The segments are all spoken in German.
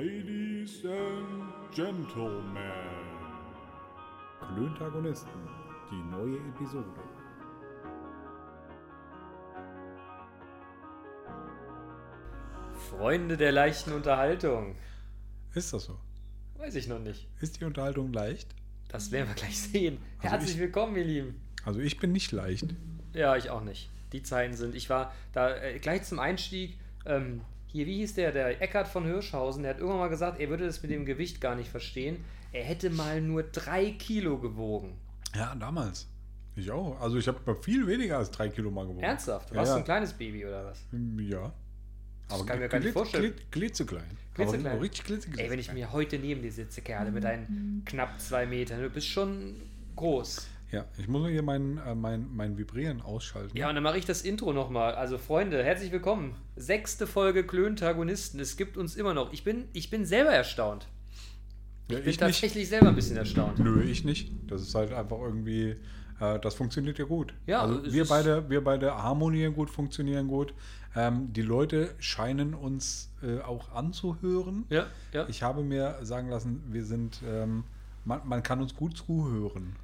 Ladies and Gentlemen. Klöntagonisten, die neue Episode. Freunde der leichten Unterhaltung. Ist das so? Weiß ich noch nicht. Ist die Unterhaltung leicht? Das werden wir gleich sehen. Also Herzlich ich- willkommen, ihr Lieben. Also ich bin nicht leicht. Ja, ich auch nicht. Die Zeiten sind. Ich war da äh, gleich zum Einstieg. Ähm, hier, wie hieß der? Der Eckart von Hirschhausen. Der hat irgendwann mal gesagt, er würde das mit dem Gewicht gar nicht verstehen. Er hätte mal nur drei Kilo gewogen. Ja, damals. Ich auch. Also ich habe viel weniger als drei Kilo mal gewogen. Ernsthaft? Ja, Warst du ja. ein kleines Baby oder was? Ja. Aber kann ich mir gar nicht vorstellen. glitz- Klitzeklein. Klitzeklein. Aber richtig klitzeklein. Ey, wenn ich mir heute neben dir sitze, Kerle, mit deinen knapp zwei Metern, du bist schon groß. Ja, ich muss nur hier mein, äh, mein, mein Vibrieren ausschalten. Ja, und dann mache ich das Intro nochmal. Also, Freunde, herzlich willkommen. Sechste Folge Klöntagonisten. Es gibt uns immer noch. Ich bin, ich bin selber erstaunt. Ja, Ich bin ich nicht. tatsächlich selber ein bisschen erstaunt. Nö, ich nicht. Das ist halt einfach irgendwie, äh, das funktioniert ja gut. Ja, also wir beide, wir beide harmonieren gut, funktionieren gut. Ähm, die Leute scheinen uns äh, auch anzuhören. Ja, ja. Ich habe mir sagen lassen, wir sind, ähm, man, man kann uns gut zuhören.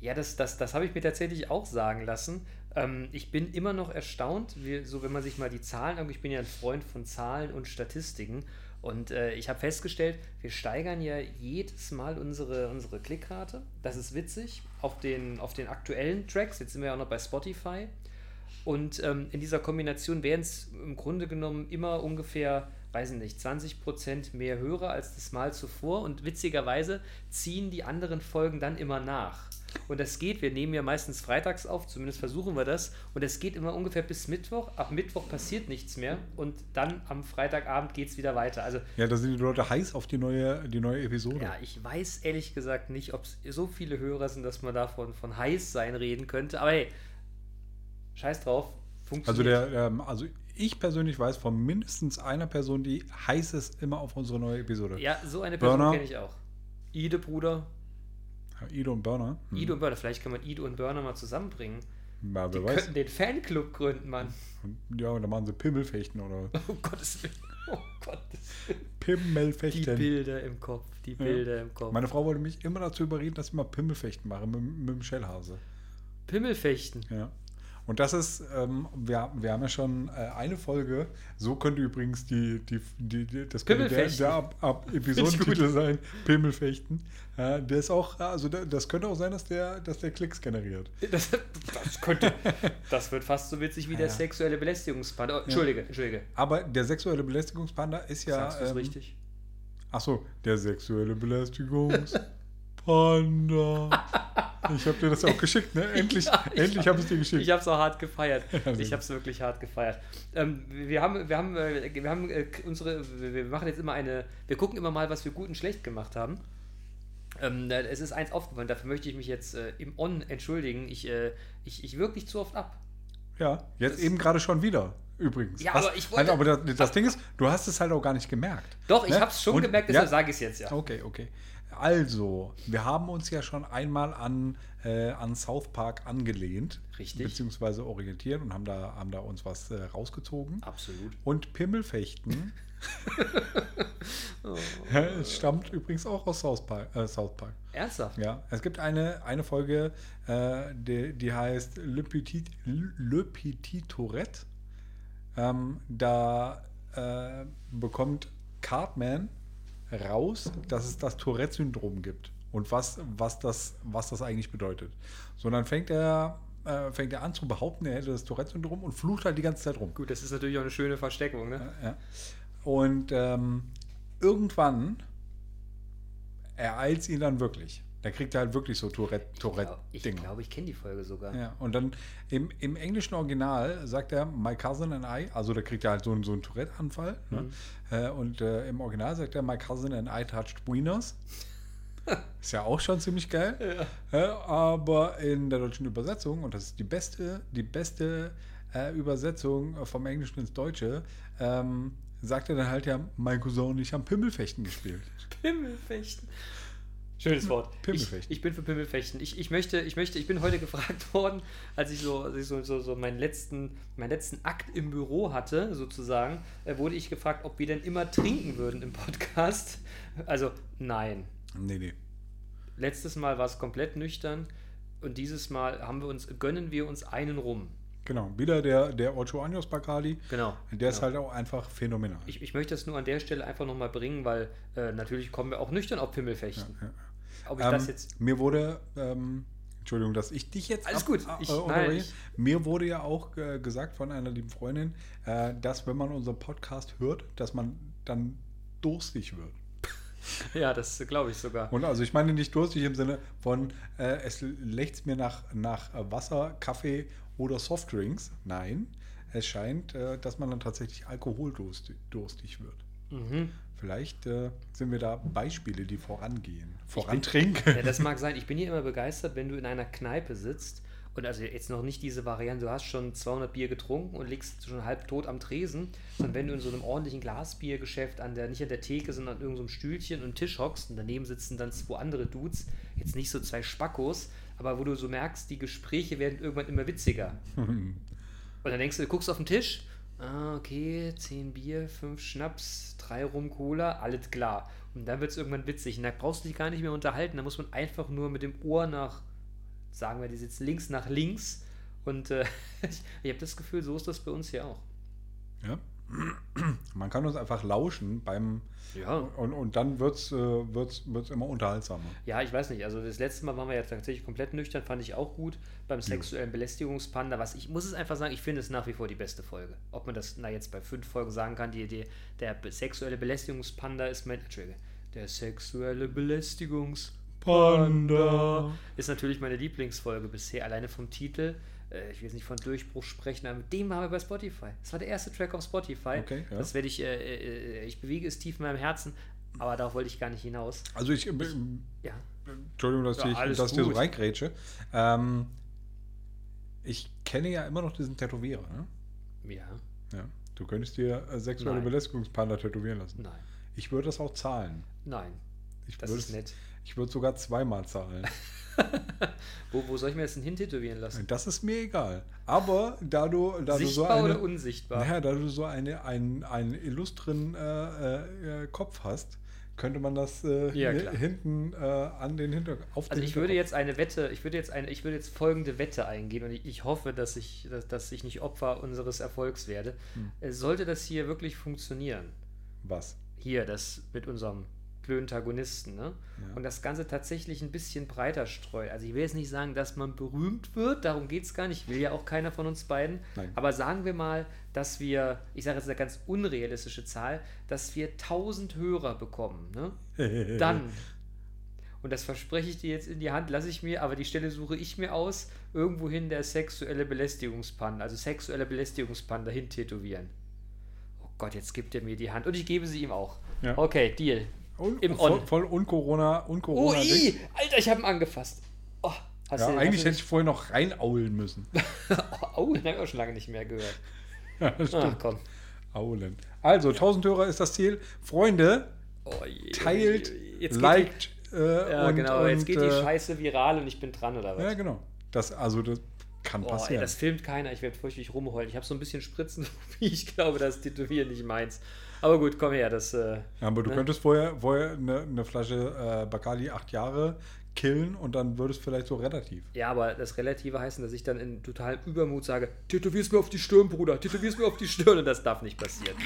Ja, das, das, das habe ich mir tatsächlich auch sagen lassen. Ähm, ich bin immer noch erstaunt, wie, so wenn man sich mal die Zahlen anguckt. Ich bin ja ein Freund von Zahlen und Statistiken. Und äh, ich habe festgestellt, wir steigern ja jedes Mal unsere, unsere Klickrate. Das ist witzig. Auf den, auf den aktuellen Tracks, jetzt sind wir ja auch noch bei Spotify. Und ähm, in dieser Kombination wären es im Grunde genommen immer ungefähr, weiß ich nicht, 20% mehr Hörer als das Mal zuvor. Und witzigerweise ziehen die anderen Folgen dann immer nach. Und das geht, wir nehmen ja meistens freitags auf, zumindest versuchen wir das. Und es geht immer ungefähr bis Mittwoch. Ab Mittwoch passiert nichts mehr. Und dann am Freitagabend geht es wieder weiter. Also Ja, da sind die Leute heiß auf die neue, die neue Episode. ja, ich weiß ehrlich gesagt nicht, ob es so viele Hörer sind, dass man davon von heiß sein reden könnte. Aber hey, scheiß drauf. Also, Funktioniert. der, ähm, also ich persönlich weiß von mindestens einer Person, die heiß ist immer auf unsere neue Episode. Ja, so eine Person kenne ich auch. Ide, Bruder. Ido und Burner. Hm. Ido und Burner. Vielleicht kann man Ido und Burner mal zusammenbringen. Ja, Die weiß. könnten den Fanclub gründen, Mann. Ja, und dann machen sie Pimmelfechten oder Oh Gottes Willen. Oh Gottes Willen. Die Pimmelfechten. Bilder im Kopf. Die Bilder im Kopf. Meine Frau wollte mich immer dazu überreden, dass ich mal Pimmelfechten mache mit, mit dem Schellhase. Pimmelfechten. Ja. Und das ist, ähm, wir, wir haben ja schon äh, eine Folge, so könnte übrigens die, die, die, die das könnte der, der ab, ab Episodentitel sein, Pimmelfechten. Ja, der ist auch, also der, das könnte auch sein, dass der, dass der Klicks generiert. Das, das könnte. Das wird fast so witzig wie der Ja. sexuelle Belästigungspart. Oh, Entschuldige, Entschuldige. Aber der sexuelle Belästigungspanda ist ja. Sagst du es ähm, richtig? Achso, der sexuelle Belästigungspanda. Ich habe dir das auch geschickt, ne? Endlich, Ja, ich endlich hab- habe ich dir geschickt. Ich habe es auch hart gefeiert. Ja, Ich habe es wirklich hart gefeiert. Ähm, wir haben, wir haben, äh, wir haben äh, unsere, wir machen jetzt immer eine, wir gucken immer mal, was wir gut und schlecht gemacht haben. Ähm, es ist eins aufgefallen, dafür möchte ich mich jetzt äh, im On entschuldigen. Ich, äh, ich, ich wirke nicht zu oft ab. Ja, jetzt Das- eben gerade schon wieder, übrigens. Ja, Hast- aber ich wollte- Halt, aber das, das Ding ist, du hast es halt auch gar nicht gemerkt. Doch, ich Ne? habe es schon Und- gemerkt, ja, deshalb sage ich es jetzt ja. Okay, okay. Also, wir haben uns ja schon einmal an, äh, an South Park angelehnt. Richtig. Beziehungsweise orientiert und haben da, haben da uns was äh, rausgezogen. Absolut. Und Pimmelfechten Oh. es stammt übrigens auch aus South Park. Äh, South Park. Ernsthaft? Ja, es gibt eine, eine Folge, äh, die, die heißt Le Petit, Le Petit Tourette. Ähm, da äh, bekommt Cartman raus, dass es das Tourette-Syndrom gibt und was, was, das, was das eigentlich bedeutet. So, und dann fängt er, äh, fängt er an zu behaupten, er hätte das Tourette-Syndrom und flucht halt die ganze Zeit rum. Gut, das ist natürlich auch eine schöne Versteckung, ne? Ja. Und ähm, irgendwann ereilt es ihn dann wirklich. Da kriegt er halt wirklich so Tourette- Ich Tourette-Dinge. glaube, ich kenne die Folge sogar. ja, und dann im, im englischen Original sagt er My cousin and I, also da kriegt er halt so, einen- so einen Tourette-Anfall. Ne? Äh, und äh, im Original sagt er My cousin and I touched wieners. Ist ja auch schon ziemlich geil. Äh, aber in der deutschen Übersetzung, und das ist die beste, die beste äh, Übersetzung vom Englischen ins Deutsche, ähm, sagt er dann halt ja, mein Cousin und ich haben Pimmelfechten gespielt. Pimmelfechten. Schönes Wort. Pimmelfechten. Ich, ich bin für Pimmelfechten. Ich, ich, möchte, ich möchte, ich bin heute gefragt worden, als ich so, als ich so, so, so meinen, letzten, meinen letzten Akt im Büro hatte, sozusagen, äh, wurde ich gefragt, ob wir denn immer trinken würden im Podcast. Also, nein. Nee, nee. Letztes Mal war es komplett nüchtern und dieses Mal haben wir uns, gönnen wir uns einen rum. Genau. Wieder der, der Ocho Años Bacardi. Genau. Der ist genau. halt auch einfach phänomenal. Ich, ich möchte das nur an der Stelle einfach nochmal bringen, weil äh, natürlich kommen wir auch nüchtern auf Pimmelfechten. Ja, ja. Ob ich Ähm, das jetzt. Mir wurde, ähm, Entschuldigung, dass ich dich jetzt Alles gut. Ich- äh, nein, ich- mir wurde ja auch äh, gesagt von einer lieben Freundin, äh, dass wenn man unseren Podcast hört, dass man dann durstig wird. Ja, das glaube ich sogar. Und also ich meine nicht durstig im Sinne von, äh, es lechzt mir nach, nach äh, Wasser, Kaffee oder Softdrinks. Nein, es scheint, äh, dass man dann tatsächlich alkoholdurstig durstig wird. Mhm. Vielleicht äh, sind wir da Beispiele, die vorangehen. Vorantrinken. Ja, das mag sein. Ich bin hier immer begeistert, wenn du in einer Kneipe sitzt und also jetzt noch nicht diese Variante, du hast schon 200 Bier getrunken und liegst schon halb tot am Tresen, sondern wenn du in so einem ordentlichen Glasbiergeschäft an der, nicht an der Theke, sondern an irgendeinem Stühlchen und Tisch hockst und daneben sitzen dann zwei andere Dudes, jetzt nicht so zwei Spackos, aber wo du so merkst, die Gespräche werden irgendwann immer witziger. Und dann denkst du, du guckst auf den Tisch, ah, okay, 10 Bier, 5 Schnaps, 3 Rum Cola, alles klar. Und dann wird es irgendwann witzig. Und da brauchst du dich gar nicht mehr unterhalten. Da muss man einfach nur mit dem Ohr nach, sagen wir, die sitzen links nach links. Und äh, ich, ich habe das Gefühl, so ist das bei uns hier auch. Ja. Man kann uns einfach lauschen beim Ja. und, und dann wird es äh, wird's, wird's immer unterhaltsamer. Ja, ich weiß nicht. Also das letzte Mal waren wir ja tatsächlich komplett nüchtern, fand ich auch gut. Beim sexuellen Belästigungspanda, was ich muss es einfach sagen, ich finde es nach wie vor die beste Folge. Ob man das na jetzt bei fünf Folgen sagen kann, die, die, der sexuelle Belästigungspanda ist mein. Entschuldige. Der sexuelle Belästigungspanda ist natürlich meine Lieblingsfolge bisher, alleine vom Titel. Äh, Ich will jetzt nicht von Durchbruch sprechen, aber mit dem waren wir bei Spotify. Das war der erste Track auf Spotify. Okay, ja. Das werde ich, äh, äh, ich bewege es tief in meinem Herzen, aber darauf wollte ich gar nicht hinaus. Also ich, äh, Ja. Entschuldigung, dass, Ja, ich, ich dir so reingrätsche. Ähm, ich kenne ja immer noch diesen Tätowierer. Ne? Ja, Ja. Du könntest dir sexuelle Nein. Belästigungspanda tätowieren lassen. nein, Ich würde das auch zahlen. nein. Ich Das ist nett. Ich würde sogar zweimal zahlen. Wo, wo soll ich mir das denn hintätowieren lassen? Das ist mir egal. Aber da du, da du so Sichtbar eine, oder unsichtbar? naja, da du so eine, einen, einen illustren äh, äh, Kopf hast, könnte man das äh, Ja, hinten äh, an den Hinterkopf. Auf Also ich würde jetzt eine Wette, ich würde jetzt eine, ich würde jetzt folgende Wette eingehen und ich, ich hoffe, dass ich, dass, dass ich nicht Opfer unseres Erfolgs werde. Hm. Äh, Sollte das hier wirklich funktionieren, Was? hier das mit unserem Plöntagonisten, ne? Ja. Und das Ganze tatsächlich ein bisschen breiter streut. Also ich will jetzt nicht sagen, dass man berühmt wird, darum geht es gar nicht, will ja auch keiner von uns beiden. Nein. Aber sagen wir mal, dass wir, ich sage jetzt eine ganz unrealistische Zahl, dass wir 1000 Hörer bekommen, ne? Dann, und das verspreche ich dir jetzt in die Hand, lasse ich mir, aber die Stelle suche ich mir aus, irgendwohin der sexuelle Belästigungspanda, also sexuelle Belästigungspanda hin tätowieren. Oh Gott, jetzt gibt er mir die Hand und ich gebe sie ihm auch. Ja. Okay, Deal. Un Im voll, On. voll un-Corona, Oh, un-Corona. i, Alter, ich habe ihn angefasst. Oh, ja, eigentlich hätte ich vorher noch reinaulen müssen. oh, den habe ich auch schon lange nicht mehr gehört. ja, Ach stimmt. komm. Aulen. Also, 1000 Hörer ist das Ziel. Freunde, Oh, je, teilt, jetzt geht liked Die, äh, ja, und, genau, jetzt und, geht die äh, Scheiße viral und ich bin dran, oder was? Ja, genau. Das, also, das kann ey, passieren. das filmt keiner, ich werde fürchterlich rumheulen. Ich habe so ein bisschen Spritzen, wie ich glaube, das Tätowieren nicht meins. Aber gut, komm her, das. Äh, ja, aber du ne? könntest vorher, vorher eine, eine Flasche äh, Bacardi acht Jahre killen und dann würde es vielleicht so relativ. ja, aber das Relative heißen, dass ich dann in totalem Übermut sage: Tätowier's mir auf die Stirn, Bruder, tätowier's mir auf die Stirn und das darf nicht passieren.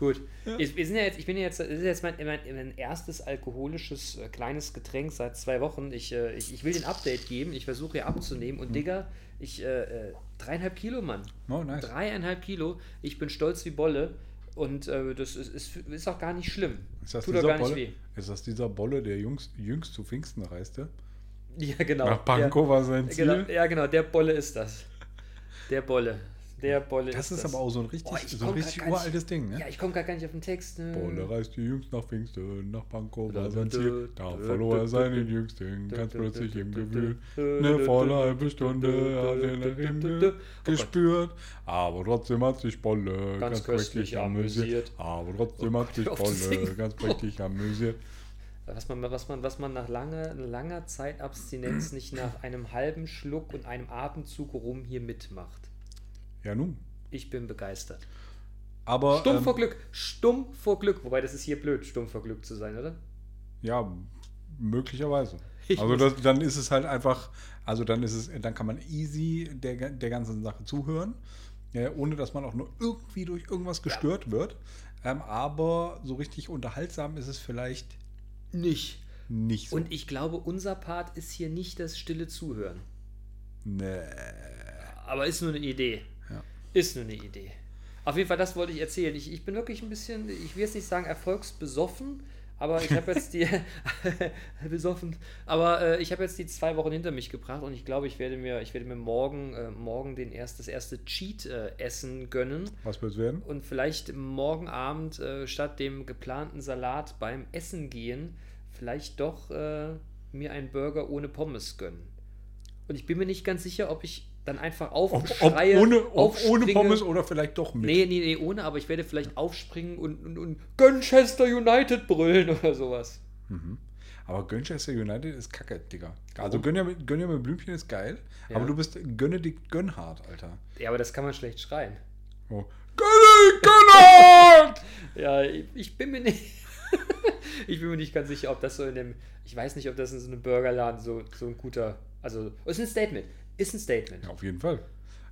gut, ich, wir sind ja jetzt, ich bin ja jetzt, das ist jetzt mein, mein, mein erstes alkoholisches äh, kleines Getränk seit zwei Wochen. Ich, äh, ich, ich will den Update geben, ich versuche hier abzunehmen und Digga, ich, äh, äh, dreieinhalb Kilo, Mann. Oh, nice. Dreieinhalb Kilo. Ich bin stolz wie Bolle. Und äh, das ist, ist, ist auch gar nicht schlimm. Ist das, Tut doch dieser gar nicht Bolle, weh. ist das dieser Bolle, der jüngst, jüngst zu Pfingsten reiste? Ja, genau. Nach Pankow war sein ja, Ziel. genau, ja, genau. Der Bolle ist das. Der Bolle. Der Bolle Das ist ist aber auch so ein richtig, ich so ein richtig gar nicht- uraltes Ding, ne? Ja, ich komme gar nicht auf den Text. Ne? Bolle reiste jüngst nach Pfingsten, nach Pankow war Da, sein Ziel. da, verlor er seinen Jüngsten, ganz plötzlich im Gewühl. Eine volle halbe Stunde hat er nach ihm. Oh gespürt. Aber trotzdem hat sich Bolle ganz, prächtig amüsiert. Aber trotzdem Oh hat Gott, sich Bolle ganz prächtig amüsiert. Was man, was man, was man nach langer, langer Zeit Abstinenz nicht nach einem halben Schluck und einem Atemzug rum hier mitmacht. Ja, nun. Ich bin begeistert. Aber. Stumm ähm, vor Glück, stumm vor Glück. Wobei das ist hier blöd, stumm vor Glück zu sein, oder? Ja, möglicherweise. Ich also das, dann ist es halt einfach, also dann ist es, dann kann man easy der, der ganzen Sache zuhören, äh, ohne dass man auch nur irgendwie durch irgendwas gestört wird. Ähm, aber so richtig unterhaltsam ist es vielleicht Nicht. nicht so. Und ich glaube, unser Part ist hier nicht das stille Zuhören. nee. Aber ist nur eine Idee. Ist nur eine Idee. Auf jeden Fall, das wollte ich erzählen. Ich, ich bin wirklich ein bisschen, ich will jetzt nicht sagen erfolgsbesoffen, aber ich habe jetzt die besoffen, aber äh, ich habe jetzt die zwei Wochen hinter mich gebracht und ich glaube, ich werde mir, ich werde mir morgen, äh, morgen den erst, das erste Cheat-Essen gönnen Was wird es werden? und vielleicht morgen Abend äh, statt dem geplanten Salat beim Essen gehen, vielleicht doch äh, mir einen Burger ohne Pommes gönnen. Und ich bin mir nicht ganz sicher, ob ich dann einfach Ob, ob, aufschreie, ohne, ob ohne. Pommes oder vielleicht doch mit. Nee, nee, nee, ohne, aber ich werde vielleicht aufspringen und, und, und Manchester United brüllen oder sowas. Aber Manchester United ist kacke, Digga. Also mit, Gönner mit Blümchen ist geil, Ja. aber du bist Gönne die Gönnhard, Alter. Ja, aber das kann man schlecht schreien. Oh. Gönne Gönnhard! Ja, ich, ich bin mir nicht. ich bin mir nicht ganz sicher, ob das so in dem. Ich weiß nicht, ob das in so einem Burgerladen so, so ein guter. Also, ist ein Statement. Ist ein Statement. Ja, auf jeden Fall.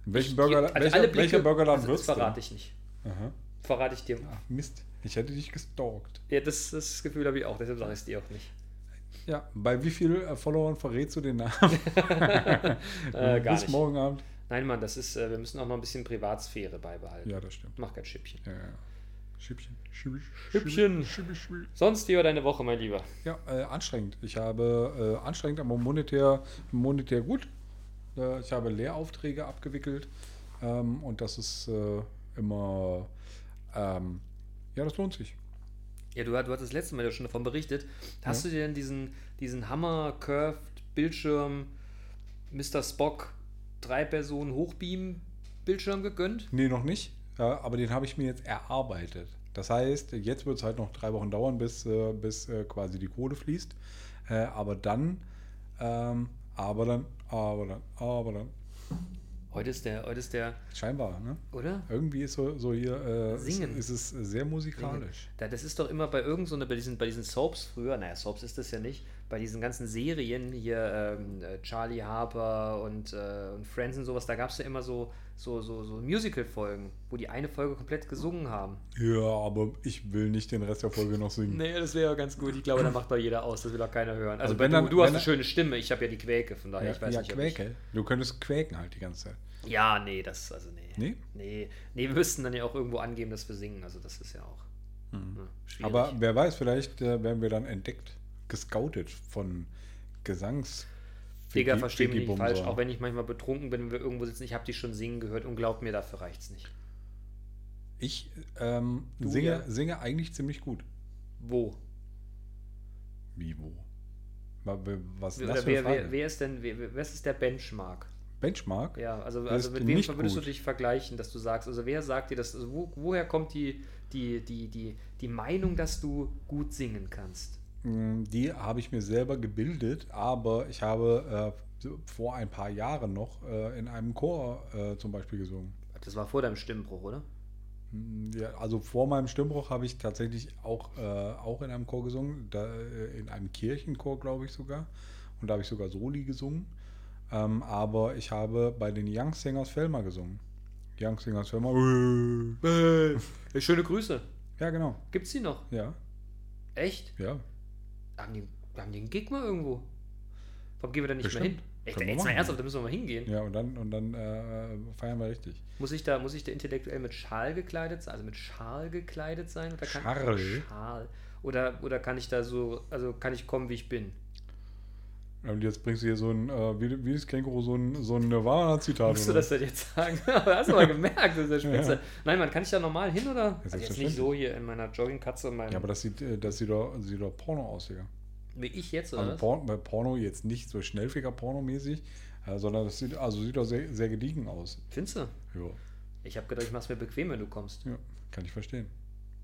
In welchem Ich- Burger, also welcher, Burgerladen also, wird Das verrate ich nicht. Aha. Verrate ich dir. Ach, Mist. Ich hätte dich gestalkt. Ja, das, das Gefühl habe ich auch, deshalb sage ich es dir auch nicht. Ja, bei wie vielen äh, Followern verrätst du den Namen? Äh, Bis nicht. morgen Abend. Nein, Mann, das ist, äh, wir müssen auch noch ein bisschen Privatsphäre beibehalten. Ja, das stimmt. Mach kein Schippchen. Ja, ja. Schippchen. Schippchen. Schippchen. Schippchen. Schippchen. Sonst, wie war deine Woche, mein Lieber? Ja, äh, anstrengend. Ich habe äh, anstrengend, aber monetär, monetär gut. Äh, ich habe Lehraufträge abgewickelt ähm, und das ist äh, immer, ähm, ja, das lohnt sich. Ja, du, du hattest das letzte Mal ja schon davon berichtet. Hast du dir denn diesen, diesen Hammer Curved Bildschirm Mr. Spock drei Personen Hochbeam Bildschirm gegönnt? Nee, noch nicht, ja, aber den habe ich mir jetzt erarbeitet. Das heißt, jetzt wird es halt noch drei Wochen dauern, bis, äh, bis äh, quasi die Kohle fließt. Äh, aber dann, ähm, aber dann, aber dann, aber dann. Heute ist der, heute ist der, Scheinbar, ne? oder? Irgendwie ist so, so hier, äh, Singen. Ist, ist es sehr musikalisch. Da, das ist doch immer bei irgend so einer, bei diesen, bei diesen Soaps früher, naja, Soaps ist das ja nicht, bei diesen ganzen Serien hier, ähm, äh, Charlie Harper und, äh, und Friends und sowas, da gab es ja immer so, so, so, so Musical-Folgen, wo die eine Folge komplett gesungen haben. Ja, aber ich will nicht den Rest der Folge noch singen. Nee, das wäre ja ganz gut. Ich glaube, da macht doch jeder aus, das will auch keiner hören. Also, Also wenn du, dann- du hast wenn eine dann- schöne Stimme, ich habe ja die Quäke, von daher, Ja, ich weiß ja nicht, ob Quäke. Du könntest quäken halt die ganze Zeit. Ich, ja, nee, das, also nee. Nee? Nee, nee, wir müssten dann ja auch irgendwo angeben, dass wir singen, also das ist ja auch schwierig. Mhm. Aber wer weiß, vielleicht äh, werden wir dann entdeckt, gescoutet von Gesangs. Digga, Wiki- versteh mich nicht falsch, auch wenn ich manchmal betrunken bin, wenn wir irgendwo sitzen, ich habe die schon singen gehört und glaub mir, dafür reicht's nicht. Ich ähm, Du, singe, ja. singe eigentlich ziemlich gut. Wo? Wie wo? Wa- wa- Was für wer, wer, wer ist denn, wer, was ist der Benchmark? Benchmark? Ja, also, also mit wem würdest gut. du dich vergleichen, dass du sagst, also wer sagt dir das, also wo, woher kommt die, die, die, die, die Meinung, dass du gut singen kannst? Mm, Die habe ich mir selber gebildet, aber ich habe äh, vor ein paar Jahren noch äh, in einem Chor äh, zum Beispiel gesungen. Das war vor deinem Stimmbruch, oder? Mm, Ja, also vor meinem Stimmbruch habe ich tatsächlich auch, äh, auch in einem Chor gesungen, da, äh, in einem Kirchenchor, glaube ich sogar. Und da habe ich sogar Soli gesungen. Ähm, aber ich habe bei den Young Singers Felmer gesungen. Young Singers Felmer. Äh, schöne Grüße. Ja, genau. Gibt's die noch? Ja, Echt? ja. Haben die, haben die einen Gig mal irgendwo? Warum gehen wir da nicht Bestimmt. mehr hin? Echt, jetzt mal machen. ernsthaft, da müssen wir mal hingehen. Ja, und dann, und dann äh, feiern wir richtig. Muss ich da, muss ich da intellektuell mit Schal gekleidet sein? Also mit Schal gekleidet sein? Oder kann, Schal? Schal. Oder, oder kann ich da so, also kann ich kommen, wie ich bin? Und jetzt bringst du hier so ein, äh, wie, wie das Känguru, so ein, so ein Nirvana-Zitat. Musst du das denn jetzt sagen? Aber hast du mal gemerkt, das ist ja spitze. Ja. Nein, man kann ich da normal hin oder? Also jetzt nicht so hier in meiner Joggingkatze meinem. Ja, aber das sieht, äh, das sieht doch, sieht doch Porno aus, Digga. wie ich jetzt oder Also? Porno, bei Porno jetzt nicht so Schnellficker-Porno-mäßig, äh, sondern das sieht, also sieht doch sehr, sehr gediegen aus. Findest du? Ja, Ich habe gedacht, ich mach's mir bequem, wenn du kommst. ja, kann ich verstehen.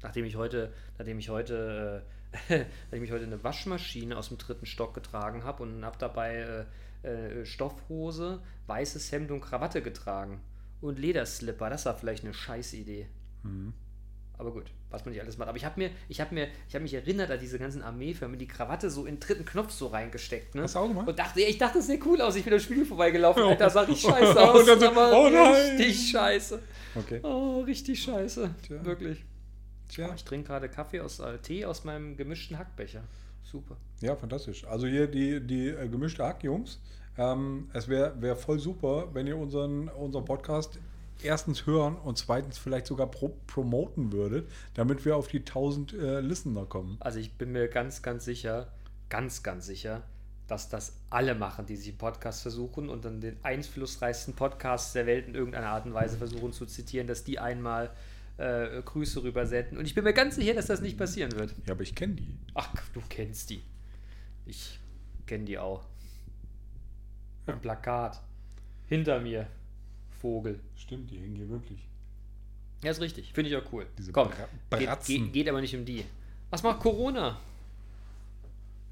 Nachdem ich heute, nachdem ich heute dass ich mich heute eine Waschmaschine aus dem dritten Stock getragen habe und habe dabei äh, äh, Stoffhose, weißes Hemd und Krawatte getragen. Und Lederslipper, das war vielleicht eine Scheißidee. Mhm. Aber gut, was man nicht alles macht. Aber ich habe mir, ich habe mir, ich habe mich erinnert an diese ganzen Armeefirmen, die Krawatte so in den dritten Knopf so reingesteckt, ne? Hast du auch gemacht? Und dachte, ich dachte, das sähe cool aus. Ich bin am Spiegel vorbeigelaufen, Alter, sah richtig scheiße Und aus. dann so, oh nein. richtig scheiße. Okay. Oh, richtig scheiße. Tja. Wirklich. Tja. Ich trinke gerade Kaffee aus äh, Tee aus meinem gemischten Hackbecher. Super. Ja, fantastisch. Also hier die, die äh, gemischte Hack-Jungs. Ähm, es wäre wär voll super, wenn ihr unseren, unseren Podcast erstens hören und zweitens vielleicht sogar pro promoten würdet, damit wir auf die 1000 äh, Listener kommen. Also ich bin mir ganz, ganz sicher, ganz, ganz sicher, dass das alle machen, die sich einen Podcast versuchen und dann den einflussreichsten Podcast der Welt in irgendeiner Art und Weise versuchen zu zitieren, dass die einmal äh, Grüße rübersenden. Und ich bin mir ganz sicher, dass das nicht passieren wird. Ja, aber ich kenne die. Ach, du kennst die. Ich kenne die auch. Ja. Ein Plakat. Hinter mir. Vogel. Stimmt, die hängen hier wirklich. Ja, ist richtig. Finde ich auch cool. Diese Komm, geht, Bratzen. geht, geht aber nicht um die. Was macht Corona?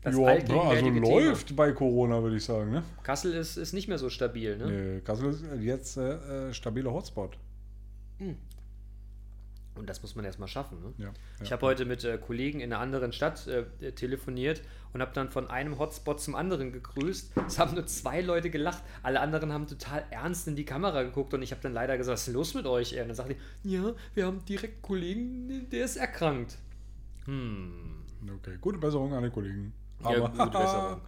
Das ja, ja, also allgegenwärtige läuft bei Corona, würde ich sagen. Ne? Kassel ist, ist nicht mehr so stabil, ne? Nee, Kassel ist jetzt äh, äh, stabiler Hotspot. Und das muss man erstmal schaffen, ne? Ja, Ich ja. habe heute mit äh, Kollegen in einer anderen Stadt äh, telefoniert und habe dann von einem Hotspot zum anderen gegrüßt. Es haben nur zwei Leute gelacht. Alle anderen haben total ernst in die Kamera geguckt und ich habe dann leider gesagt, was ist los mit euch? Und dann sagte die, ja, wir haben direkt einen Kollegen, der ist erkrankt. Hm. Okay, gute Besserung an die Kollegen. Ja, gute Besserung.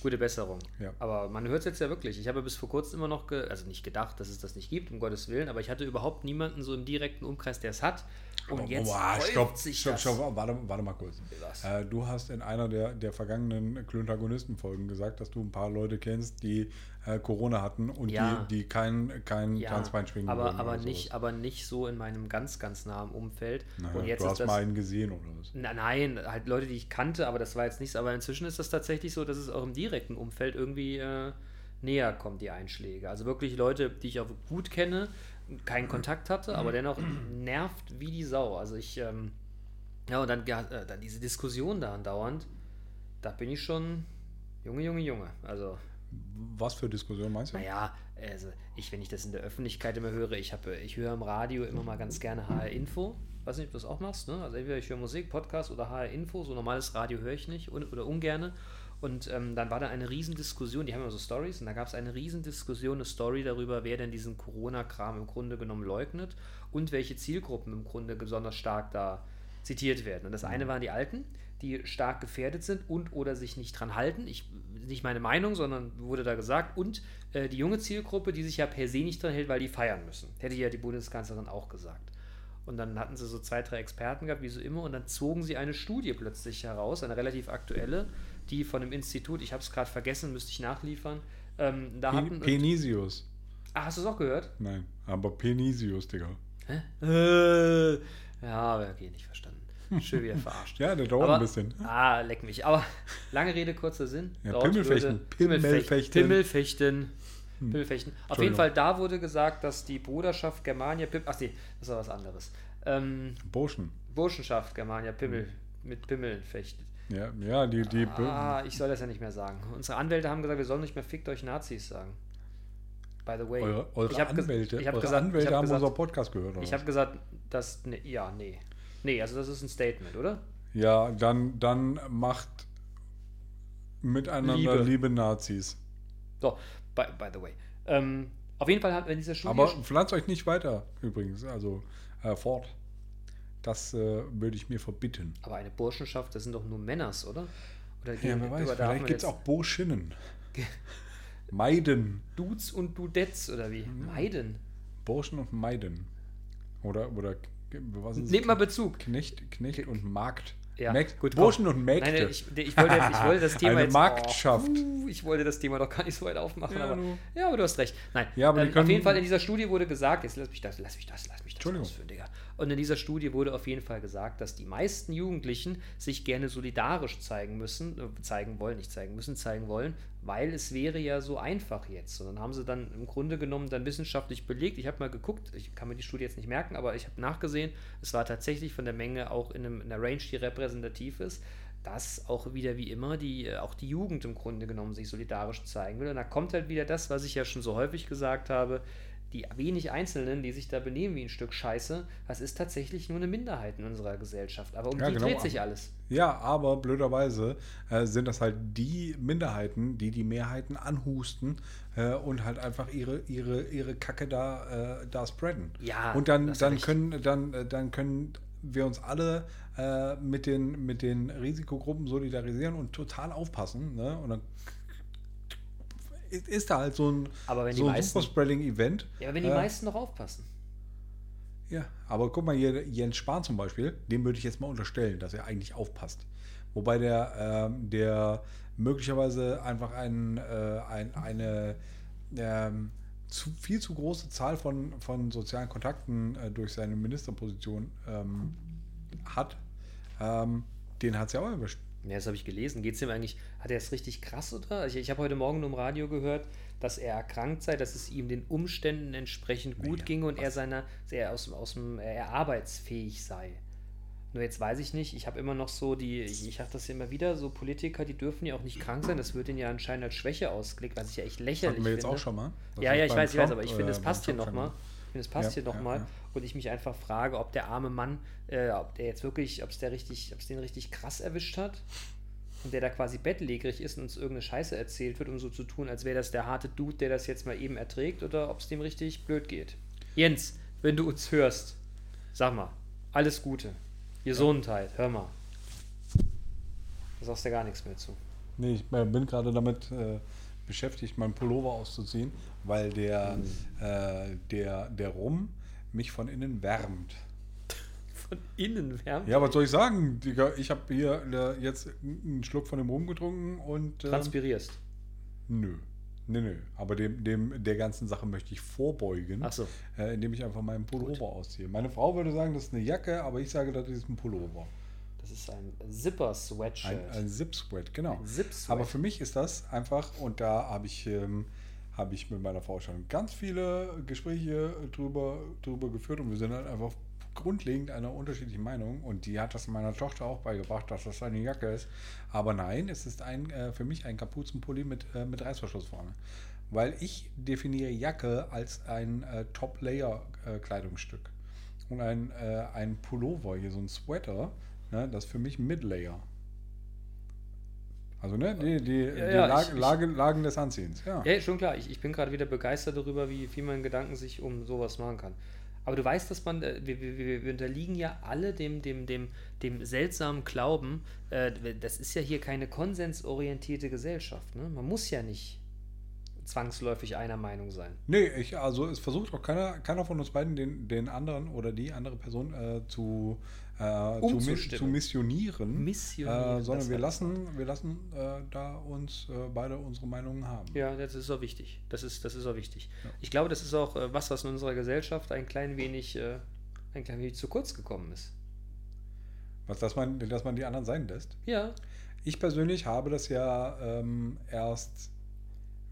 Gute Besserung. Ja. Aber man hört es jetzt ja wirklich. Ich habe bis vor kurzem immer noch, also nicht gedacht, dass es das nicht gibt, um Gottes Willen, aber ich hatte überhaupt niemanden so im direkten Umkreis, der es hat. Und jetzt Boah, häuft stopp, sich stopp, das. stopp, warte, warte mal kurz. Äh, du hast in einer der, der vergangenen Klöntagonisten-Folgen gesagt, dass du ein paar Leute kennst, die äh, Corona hatten und Ja. die, die kein, kein Ja, Tanzbein schwingen aber, aber, nicht, sowas. aber nicht so in meinem ganz, ganz nahen Umfeld. Naja, und jetzt du ist hast das, mal einen gesehen oder was? Na, nein, halt Leute, die ich kannte, aber das war jetzt nichts. Aber inzwischen ist das tatsächlich so, dass es auch im direkten Umfeld irgendwie äh, näher kommt, die Einschläge. Also wirklich Leute, die ich auch gut kenne, keinen Kontakt hatte, aber dennoch nervt wie die Sau. Also ich, ähm, ja, und dann, äh, dann diese Diskussion da andauernd, da bin ich schon, Junge, Junge, Junge. Also Was für Diskussion meinst du? naja, also ich, wenn ich das in der Öffentlichkeit immer höre, ich habe, ich höre im Radio immer mal ganz gerne HR Info. Weiß nicht, ob du das auch machst, ne? Also entweder ich höre Musik, Podcast oder HR Info, so normales Radio höre ich nicht oder ungerne. Und ähm, dann war da eine Riesendiskussion, die haben immer so Stories, und da gab es eine Riesendiskussion, eine Story darüber, wer denn diesen Corona-Kram im Grunde genommen leugnet und welche Zielgruppen im Grunde besonders stark da zitiert werden. Und das eine waren die Alten, die stark gefährdet sind und oder sich nicht dran halten. Ich, nicht meine Meinung, sondern wurde da gesagt. Und äh, die junge Zielgruppe, die sich ja per se nicht dran hält, weil die feiern müssen. Hätte ja die Bundeskanzlerin auch gesagt. Und dann hatten sie so zwei, drei Experten gehabt, wie so immer, und dann zogen sie eine Studie plötzlich heraus, eine relativ aktuelle, die von dem Institut, ich habe es gerade vergessen, müsste ich nachliefern, ähm, da Pe hatten... Penisius. ah, hast du es auch gehört? Nein, aber Penisius, Digga. Hä? Äh, ja, aber okay, nicht verstanden. Schön wieder verarscht. Ja, der dauert Aber- ein bisschen. Ah, leck mich. Aber lange Rede, kurzer Sinn. Ja, Pimmelfechten. Pimmelfechten. Pimmelfechten. Pimmelfechten. Auf jeden. Fall, da wurde gesagt, dass die Bruderschaft Germania Pim Ach nee, das war was anderes. Ähm, Burschen. Burschenschaft Germania Pimmel mit Pimmeln fechtet. Ja, ja, die, die Ah, ich soll das ja nicht mehr sagen. Unsere Anwälte haben gesagt, wir sollen nicht mehr fickt euch Nazis sagen. By the way. eure, eure ich hab Anwälte, ich hab eure gesagt, Anwälte ich hab haben gesagt, unseren Podcast gehört. Oder Ich habe gesagt, dass. Ne, ja, nee. Nee, also das ist ein Statement, oder? Ja, dann, dann macht miteinander Liebe. liebe, Nazis. So, by, by the way. Ähm, auf jeden Fall hat in dieser Studie. Aber pflanzt euch nicht weiter, übrigens, also äh, fort. Das äh, würde ich mir verbitten. aber eine Burschenschaft, das sind doch nur Männers, oder? Oder Ja, wer weiß, vielleicht gibt es auch Burschinnen. Meiden. Dudes und Dudettes oder wie? Meiden. Burschen und Meiden. Oder, oder was ist es? Nehmt mal Bezug. Knecht, Knecht und Magd. Ja, Mägd- gut, Burschen komm. und Mägde. Nein, ich, ich, wollte, ich wollte das Thema Eine jetzt. Marktschaft. Oh, ich wollte das Thema doch gar nicht so weit aufmachen, Ja, aber. du. Ja, aber du hast recht. Nein. Ja, aber ähm, auf jeden Fall in dieser Studie wurde gesagt, jetzt lass mich das, lass mich das, lass mich das Entschuldigung. ausführen, Digga. Und in dieser Studie wurde auf jeden Fall gesagt, dass die meisten Jugendlichen sich gerne solidarisch zeigen müssen, äh, zeigen wollen, nicht zeigen müssen, zeigen wollen, weil es wäre ja so einfach jetzt. Und dann haben sie dann im Grunde genommen dann wissenschaftlich belegt. Ich habe mal geguckt, ich kann mir die Studie jetzt nicht merken, aber ich habe nachgesehen, es war tatsächlich von der Menge auch in, einem, in einer Range, die repräsentativ ist dass auch wieder wie immer die, äh, auch die Jugend im Grunde genommen sich solidarisch zeigen will. Und da kommt halt wieder das, was ich ja schon so häufig gesagt habe, die wenig Einzelnen, die sich da benehmen wie ein Stück Scheiße, das ist tatsächlich nur eine Minderheit in unserer Gesellschaft. Aber um ja, die genau. dreht sich alles. Ja, aber blöderweise äh, sind das halt die Minderheiten, die die Mehrheiten anhusten äh, und halt einfach ihre, ihre, ihre Kacke da, äh, da spreaden. Ja, und dann, dann, können, dann, äh, dann können wir uns alle äh, mit, den, mit den Risikogruppen solidarisieren und total aufpassen. Ne? Und dann ist da halt so ein, so ein Superspreading-Event. Ja, aber wenn die äh, meisten noch aufpassen. Ja, aber guck mal hier, Jens Spahn zum Beispiel, dem würde ich jetzt mal unterstellen, dass er eigentlich aufpasst. Wobei der, äh, der möglicherweise einfach ein, äh, ein, eine ähm, zu, viel zu große Zahl von, von sozialen Kontakten äh, durch seine Ministerposition ähm, hat, ähm, den hat es ja auch erwischt. Ja, das habe ich gelesen. Geht es ihm eigentlich, hat er es richtig krass oder? Ich, ich habe heute Morgen im Radio gehört, dass er erkrankt sei, dass es ihm den Umständen entsprechend gut ja, ginge und was? er seiner, er aus, aus dem, er arbeitsfähig sei. Nur jetzt weiß ich nicht, ich habe immer noch so die, ich, ich habe das ja immer wieder, so Politiker, die dürfen ja auch nicht krank sein, das wird ihnen ja anscheinend als Schwäche ausgelegt, was ich ja echt lächerlich finde. wir jetzt finde. auch schon mal. Das ja, ja, ich weiß, Trump, ich weiß, aber ich finde, es passt hier nochmal. Ich finde, es passt ja, hier nochmal. Ja, ja. Und ich mich einfach frage, ob der arme Mann, äh, ob der jetzt wirklich, ob es der richtig, ob es den richtig krass erwischt hat und der da quasi bettlägerig ist und uns irgendeine Scheiße erzählt wird, um so zu tun, als wäre das der harte Dude, der das jetzt mal eben erträgt, oder ob es dem richtig blöd geht. Jens, wenn du uns hörst, sag mal, alles Gute. Gesundheit, hör mal. Da sagst du ja gar nichts mehr zu. Nee, ich äh, bin gerade damit äh, beschäftigt, meinen Pullover auszuziehen, weil der, mhm. äh, der, der Rum mich von innen wärmt. Von innen wärmt? Ja, was soll ich sagen? Ich habe hier äh, jetzt einen Schluck von dem Rum getrunken und. Ähm, Transpirierst? Nö. Nee, nee, aber dem, dem, der ganzen Sache möchte ich vorbeugen, so. äh, indem ich einfach meinen Pullover Gut. ausziehe. Meine Frau würde sagen, das ist eine Jacke, aber ich sage, das ist ein Pullover. Das ist ein Zipper-Sweatshirt. Ein, ein Zip-Sweat, genau. Zip aber für mich ist das einfach, und da habe ich, ähm, hab ich mit meiner Frau schon ganz viele Gespräche drüber, drüber geführt und wir sind halt einfach grundlegend einer unterschiedlichen Meinung und die hat das meiner Tochter auch beigebracht, dass das eine Jacke ist. Aber nein, es ist ein, äh, für mich ein Kapuzenpulli mit, äh, mit Reißverschluss vorne. Weil ich definiere Jacke als ein äh, Top-Layer-Kleidungsstück. Und ein, äh, ein Pullover, hier so ein Sweater, ne, das ist für mich Mid-Layer. Also, ne, die, die, ja, die ja, Lage, ich, Lage, Lagen des Anziehens. Ja, ja schon klar. Ich, ich bin gerade wieder begeistert darüber, wie viel man Gedanken sich um sowas machen kann. Aber du weißt, dass man, äh, wir, wir, wir unterliegen ja alle dem, dem, dem, dem seltsamen Glauben, äh, das ist ja hier keine konsensorientierte Gesellschaft. Ne? Man muss ja nicht zwangsläufig einer Meinung sein. Nee, ich, also es versucht auch keiner, keiner von uns beiden den, den anderen oder die andere Person äh, zu äh, zu, zu, missionieren, missionieren äh, sondern wir lassen, wir lassen äh, da uns äh, beide unsere Meinungen haben. Ja, das ist auch wichtig. Das ist, das ist auch wichtig. Ja. Ich glaube, das ist auch äh, was, was in unserer Gesellschaft ein klein wenig, äh, ein klein wenig zu kurz gekommen ist. Was, dass man, dass man die anderen sein lässt? Ja. Ich persönlich habe das ja ähm, erst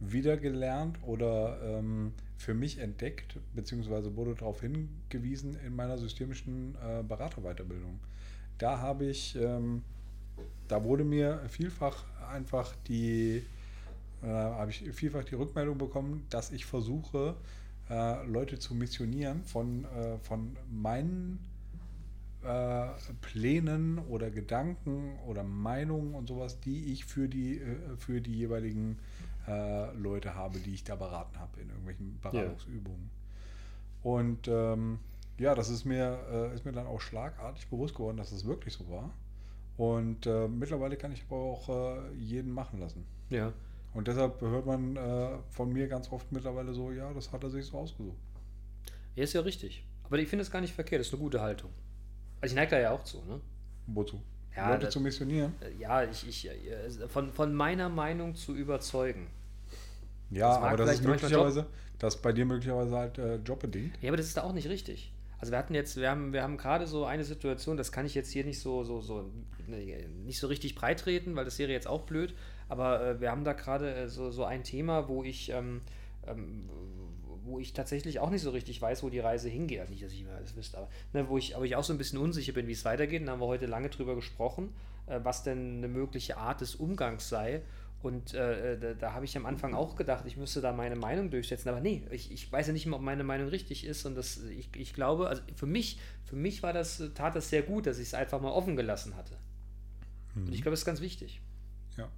wieder gelernt oder ähm, für mich entdeckt, beziehungsweise wurde darauf hingewiesen in meiner systemischen äh, Beraterweiterbildung. Da habe ich, ähm, da wurde mir vielfach einfach die, äh, habe ich vielfach die Rückmeldung bekommen, dass ich versuche, äh, Leute zu missionieren von, äh, von meinen äh, Plänen oder Gedanken oder Meinungen und sowas, die ich für die, äh, für die jeweiligen äh, Leute habe, die ich da beraten habe in irgendwelchen Beratungsübungen. Ja. Und ähm, ja, das ist mir, äh, ist mir dann auch schlagartig bewusst geworden, dass es das wirklich so war. Und äh, mittlerweile kann ich aber auch äh, jeden machen lassen. Ja. Und deshalb hört man äh, von mir ganz oft mittlerweile so, ja, das hat er sich so ausgesucht. Ja, ist ja richtig. Aber ich finde es gar nicht verkehrt, das ist eine gute Haltung. Also ich neige da ja auch zu, ne? Wozu? Ja, Leute das, zu missionieren? Ja, ich, ich, von, von meiner Meinung zu überzeugen. Ja, das aber das ist möglicherweise, das bei dir möglicherweise halt äh, jobbedingt. Ja, aber das ist da auch nicht richtig. Also wir hatten jetzt, wir haben, wir haben gerade so eine Situation, das kann ich jetzt hier nicht so, so, so, nicht so richtig breitreten, weil das wäre jetzt auch blöd, aber äh, wir haben da gerade äh, so, so ein Thema, wo ich, ähm, ähm, wo ich tatsächlich auch nicht so richtig weiß, wo die Reise hingeht. Also nicht, dass ich immer alles wüsste, aber ne, wo ich, aber ich auch so ein bisschen unsicher bin, wie es weitergeht. Da haben wir heute lange drüber gesprochen, äh, was denn eine mögliche Art des Umgangs sei. Und äh, da, da habe ich am Anfang auch gedacht, ich müsste da meine Meinung durchsetzen. Aber nee, ich, ich weiß ja nicht mal, ob meine Meinung richtig ist. Und das, ich, ich glaube, also für mich, für mich war das, tat das sehr gut, dass ich es einfach mal offen gelassen hatte. Und ich glaube, das ist ganz wichtig. Ja.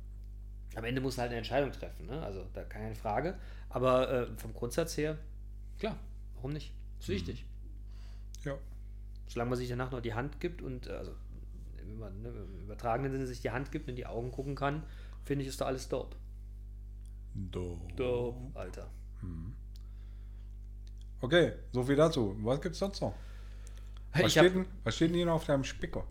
Am Ende muss man halt eine Entscheidung treffen, ne? Also da keine Frage. Aber äh, vom Grundsatz her, klar, warum nicht? Ist wichtig. Ja. Solange man sich danach noch die Hand gibt und äh, also wenn man ne, im übertragenen Sinne sich die Hand gibt und in die Augen gucken kann, finde ich, ist da alles dope. Dope. Dope, Alter. Okay, so viel dazu. Was gibt's sonst noch? Was, Ich steht, habe denn, was steht denn hier noch auf deinem Spicker?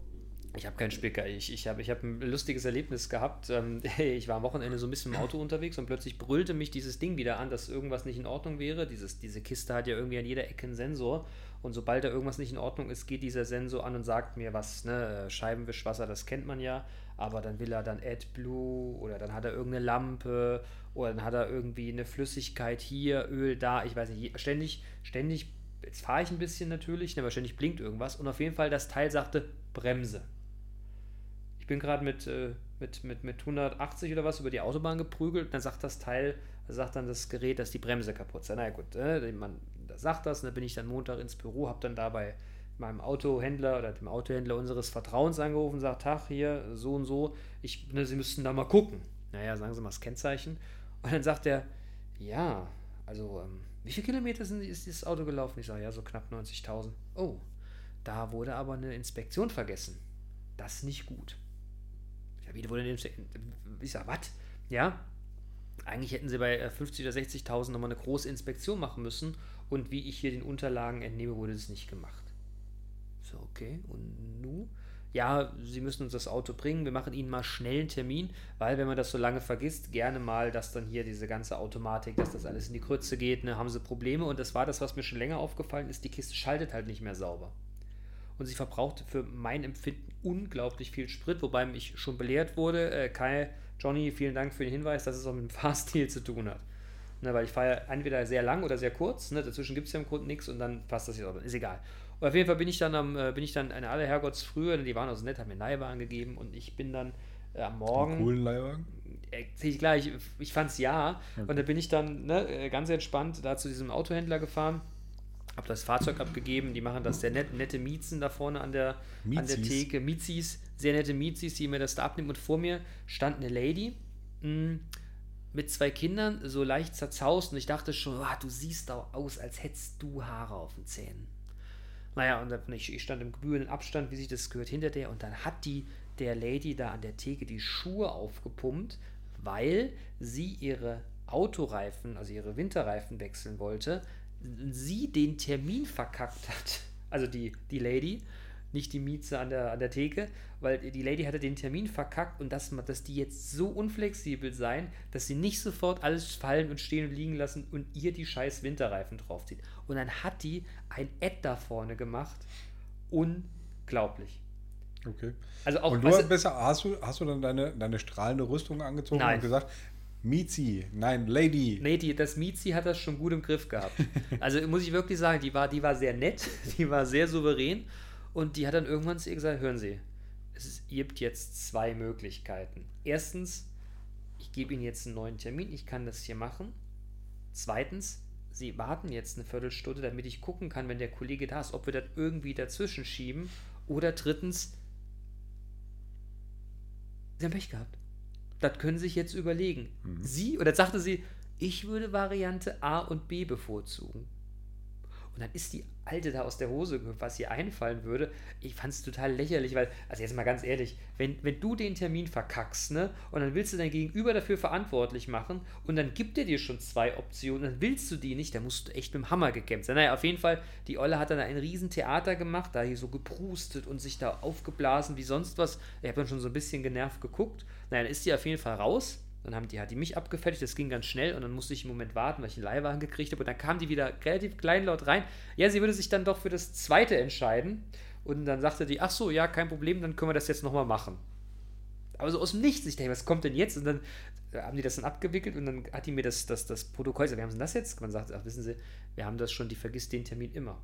Ich hab keinen Spicker. Ich, ich habe ich hab ein lustiges Erlebnis gehabt. Ähm, ich war am Wochenende so ein bisschen im Auto unterwegs und plötzlich brüllte mich dieses Ding wieder an, dass irgendwas nicht in Ordnung wäre. Dieses, diese Kiste hat ja irgendwie an jeder Ecke einen Sensor. Und sobald da irgendwas nicht in Ordnung ist, geht dieser Sensor an und sagt mir was. Ne? Scheibenwischwasser, das kennt man ja. Aber dann will er dann AdBlue oder dann hat er irgendeine Lampe oder dann hat er irgendwie eine Flüssigkeit hier, Öl da. Ich weiß nicht, ständig, ständig, jetzt fahre ich ein bisschen natürlich, ne, wahrscheinlich blinkt irgendwas. Und auf jeden Fall, das Teil sagte Bremse. Ich bin gerade mit, äh, mit, mit, mit 180 oder was über die Autobahn geprügelt. Dann sagt das Teil, sagt dann das Gerät, dass die Bremse kaputt sei. Na ja, gut, äh, man sagt das. Und dann bin ich dann Montag ins Büro, habe dann dabei meinem Autohändler oder dem Autohändler unseres Vertrauens angerufen, sagt, Tag, hier, so und so, ich, ne, Sie müssten da mal gucken. Naja, sagen Sie mal das Kennzeichen. Und dann sagt er, ja, also, ähm, wie viele Kilometer sind, ist dieses Auto gelaufen? Ich sage, ja, so knapp 90.000. Oh, da wurde aber eine Inspektion vergessen. Das ist nicht gut. Ja, wie wurde Inspektion? Ich sage, was? Ja, eigentlich hätten sie bei 50.000 oder 60.000 nochmal eine große Inspektion machen müssen. Und wie ich hier den Unterlagen entnehme, wurde das nicht gemacht. So, okay. Und nu? Ja, Sie müssen uns das Auto bringen. Wir machen Ihnen mal schnell einen Termin, weil wenn man das so lange vergisst, gerne mal, dass dann hier diese ganze Automatik, dass das alles in die Krütze geht, ne, haben Sie Probleme. Und das war das, was mir schon länger aufgefallen ist. Die Kiste schaltet halt nicht mehr sauber. Und sie verbraucht für mein Empfinden unglaublich viel Sprit, wobei ich schon belehrt wurde. Äh, Kai, Johnny, vielen Dank für den Hinweis, dass es auch mit dem Fahrstil zu tun hat. Ne, weil ich fahre ja entweder sehr lang oder sehr kurz. Ne, dazwischen gibt es ja im Grunde nichts und dann passt das jetzt auch. Ist egal. Und auf jeden Fall bin ich dann am, äh, bin ich dann eine alle Herrgottsfrühe, die waren also nett, haben mir einen Leihwagen gegeben und ich bin dann äh, am Morgen. Einen coolen Leihwagen? Erzähl ich gleich, ich fand's ja. Und da bin ich dann ne, äh, ganz entspannt da zu diesem Autohändler gefahren, habe das Fahrzeug abgegeben. Die machen das sehr nett, nette Miezen da vorne an der, an der. Theke. Miezis, sehr nette Miezis, die mir das da abnehmen. Und vor mir stand eine Lady mh, mit zwei Kindern, so leicht zerzaust. Und ich dachte schon, ah, du siehst auch aus, als hättest du Haare auf den Zähnen. Naja, und dann, ich, ich stand im gebührenden Abstand, wie sich das gehört, hinter der. Und dann hat die der Lady da an der Theke die Schuhe aufgepumpt, weil sie ihre Autoreifen, also ihre Winterreifen wechseln wollte, sie den Termin verkackt hat. Also die, die Lady, nicht die Mieze an der, an der Theke, weil die Lady hatte den Termin verkackt und dass, dass die jetzt so unflexibel sein, dass sie nicht sofort alles fallen und stehen und liegen lassen und ihr die scheiß Winterreifen draufzieht. Und dann hat die ein Ad da vorne gemacht. Unglaublich. Okay. Also auch und du hast, besser, hast, du, hast du dann deine, deine strahlende Rüstung angezogen Nein. und gesagt, Mizi, nein, Lady. Nee, die, das Miezi hat das schon gut im Griff gehabt. Also muss ich wirklich sagen, die war, die war sehr nett, die war sehr souverän und die hat dann irgendwann zu ihr gesagt, hören Sie, es gibt jetzt zwei Möglichkeiten. Erstens, ich gebe Ihnen jetzt einen neuen Termin, ich kann das hier machen. Zweitens, Sie warten jetzt eine Viertelstunde, damit ich gucken kann, wenn der Kollege da ist, ob wir das irgendwie dazwischen schieben. Oder drittens, Sie haben Pech gehabt. Das können Sie sich jetzt überlegen. Sie, oder sagte sie, ich würde Variante A und B bevorzugen. Und dann ist die Alte da aus der Hose was ihr einfallen würde. Ich fand es total lächerlich, weil, also jetzt mal ganz ehrlich, wenn, wenn du den Termin verkackst, ne, und dann willst du dein Gegenüber dafür verantwortlich machen und dann gibt er dir schon zwei Optionen, dann willst du die nicht, dann musst du echt mit dem Hammer gekämpft sein. Naja, auf jeden Fall, die Olle hat dann ein riesen Theater gemacht, da hier so geprustet und sich da aufgeblasen wie sonst was. Ich habe dann schon so ein bisschen genervt geguckt. Naja, dann ist die auf jeden Fall raus Dann haben die, hat die mich abgefertigt, das ging ganz schnell und dann musste ich im Moment warten, weil ich einen Leihwagen gekriegt habe. Und dann kam die wieder relativ kleinlaut rein. Ja, sie würde sich dann doch für das zweite entscheiden. Und dann sagte die, ach so, ja, kein Problem, dann können wir das jetzt nochmal machen. Aber so aus dem Nichts, ich denke, was kommt denn jetzt? Und dann äh, haben die das dann abgewickelt und dann hat die mir das, das, das Protokoll gesagt, wie haben sie das jetzt? Man sagt, ach, wissen Sie, wir haben das schon, die vergisst den Termin immer.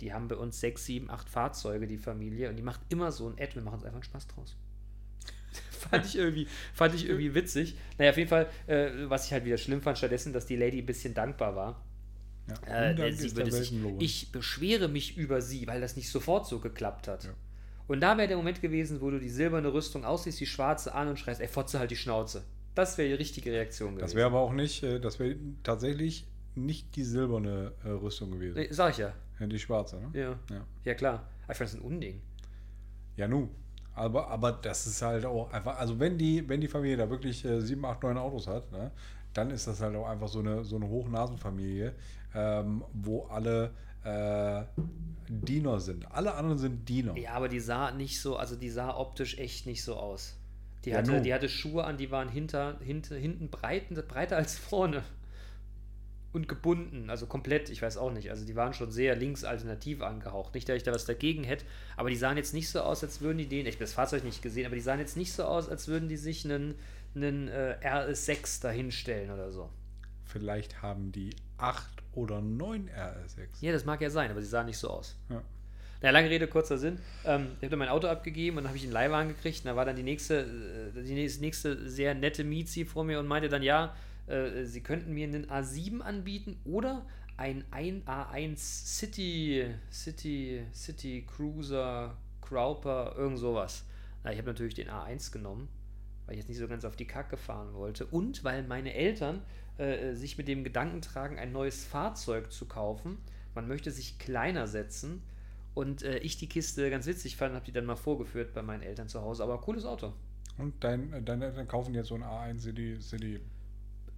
Die haben bei uns sechs, sieben, acht Fahrzeuge, die Familie, und die macht immer so ein Ad, wir machen uns einfach einen Spaß draus. Fand, ich irgendwie, fand ich irgendwie witzig. Naja, auf jeden Fall, äh, was ich halt wieder schlimm fand, stattdessen, dass die Lady ein bisschen dankbar war. Ja, Äh, sie würde sich, ich beschwere mich über sie, weil das nicht sofort so geklappt hat. Ja. Und da wäre der Moment gewesen, wo du die silberne Rüstung aussiehst, die schwarze an und schreist, ey, fotze halt die Schnauze. Das wäre die richtige Reaktion gewesen. Das wäre aber auch nicht, äh, das wäre tatsächlich nicht die silberne äh, Rüstung gewesen. Nee, Sag ich ja. Ja, die schwarze, ne? Ja. Ja. Ja, klar. Ich fand das ein Unding. Ja, nu. Aber, aber das ist halt auch einfach, also wenn die, wenn die Familie da wirklich äh, sieben, acht, neun Autos hat, ne, dann ist das halt auch einfach so eine, so eine Hochnasenfamilie, ähm, wo alle äh, Diener sind. Alle anderen sind Diener. Ja, aber die sah nicht so, also die sah optisch echt nicht so aus. Die, Ja, hatte, nu. die hatte Schuhe an, die waren hinter, hinter, hinten breiten, breiter als vorne. Und gebunden, also komplett, ich weiß auch nicht. Also die waren schon sehr linksalternativ angehaucht. Nicht, dass ich da was dagegen hätte, aber die sahen jetzt nicht so aus, als würden die den, ich habe das Fahrzeug nicht gesehen, aber die sahen jetzt nicht so aus, als würden die sich einen, einen äh, RS6 dahinstellen oder so. Vielleicht haben die acht oder neun RS6. Ja, das mag ja sein, aber sie sahen nicht so aus. Ja. Na, lange Rede, kurzer Sinn. Ähm, ich habe dann mein Auto abgegeben und dann habe ich einen Leihwagen gekriegt. Und da war dann die nächste, äh, die nächste, nächste sehr nette Miezi vor mir und meinte dann, ja, äh, sie könnten mir einen A7 anbieten oder ein, ein A1 City, City, City Cruiser, Crowper, irgend sowas. Na, ich habe natürlich den A1 genommen, weil ich jetzt nicht so ganz auf die Kacke fahren wollte. Und weil meine Eltern äh, sich mit dem Gedanken tragen, ein neues Fahrzeug zu kaufen. Man möchte sich kleiner setzen. Und äh, ich die Kiste ganz witzig fand, habe die dann mal vorgeführt bei meinen Eltern zu Hause. Aber cooles Auto. Und dein, deine Eltern kaufen jetzt so ein A1 City, City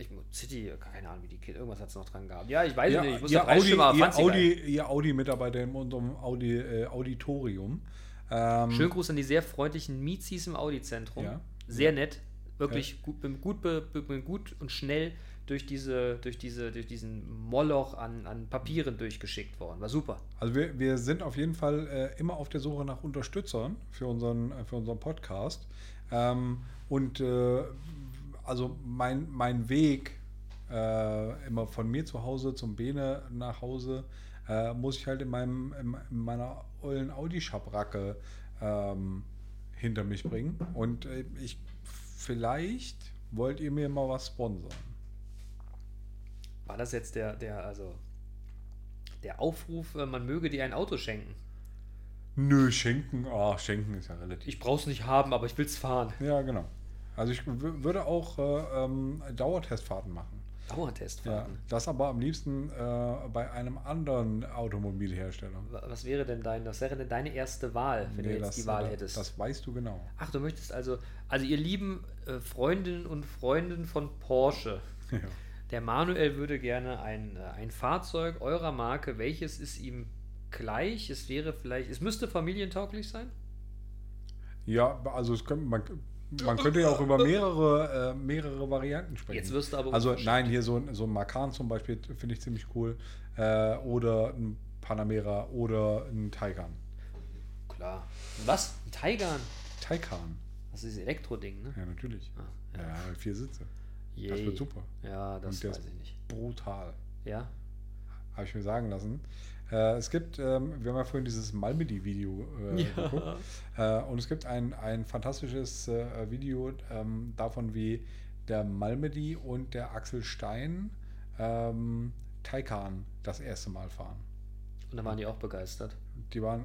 Ich, City, keine Ahnung, wie die Kiste, irgendwas hat es noch dran gehabt. Ja, ich weiß Ja, nicht, ich muss aber Audi, ihr. Audi, ihr Audi-Mitarbeiter in unserem Audi, äh, Auditorium. Ähm, Schönen Gruß an die sehr freundlichen Mizis im Audi-Zentrum. Ja. Sehr nett. Wirklich gut, bin gut, bin gut und schnell durch, diese, durch, diese, durch diesen Moloch an, an Papieren durchgeschickt worden. War super. Also wir, wir sind auf jeden Fall äh, immer auf der Suche nach Unterstützern für unseren, äh, für unseren Podcast. Ähm, und äh, also mein, mein Weg äh, immer von mir zu Hause zum Bene nach Hause äh, muss ich halt in, meinem, in, in meiner ollen Audi-Schabracke ähm, hinter mich bringen. Und äh, ich vielleicht wollt ihr mir mal was sponsern. War das jetzt der, der, also der Aufruf, äh, man möge dir ein Auto schenken? Nö, schenken, ah, schenken ist ja relativ. Ich brauch's nicht haben, aber ich will's fahren. Ja, genau. Also ich würde auch äh, ähm, Dauertestfahrten machen. Ja, Dauertestfahrten. das aber am liebsten äh, bei einem anderen Automobilhersteller. Wa- Was wäre denn dein, was wäre denn deine erste Wahl, wenn du Nee, jetzt das, die Wahl äh, hättest? Das weißt du genau. Ach, du möchtest also, also ihr lieben äh, Freundinnen und Freunden von Porsche, Ja. der Manuel würde gerne ein, äh, ein Fahrzeug eurer Marke, welches ist ihm gleich? Es wäre vielleicht, es müsste familientauglich sein? Ja, also es könnte, man, man könnte ja auch über mehrere, äh, mehrere Varianten sprechen. Jetzt wirst du aber Also nein, hier so, ein- so ein Macan zum Beispiel finde ich ziemlich cool. Äh, oder ein Panamera oder ein Taycan. Klar. Was? Ein Taycan? Taycan, Das ist Elektroding, ne? ja natürlich. Ah, Ja, vier Sitze. Das Yay. wird super. Ja, das weiß ich nicht. brutal. Ja? Habe ich mir sagen lassen. Äh, es gibt, ähm, wir haben ja vorhin dieses Malmedy-Video äh, Ja. geguckt. Äh, und es gibt ein, ein fantastisches äh, Video ähm, davon, wie der Malmedy und der Axel Stein ähm, Taycan das erste Mal fahren. Und da waren die auch begeistert. Die waren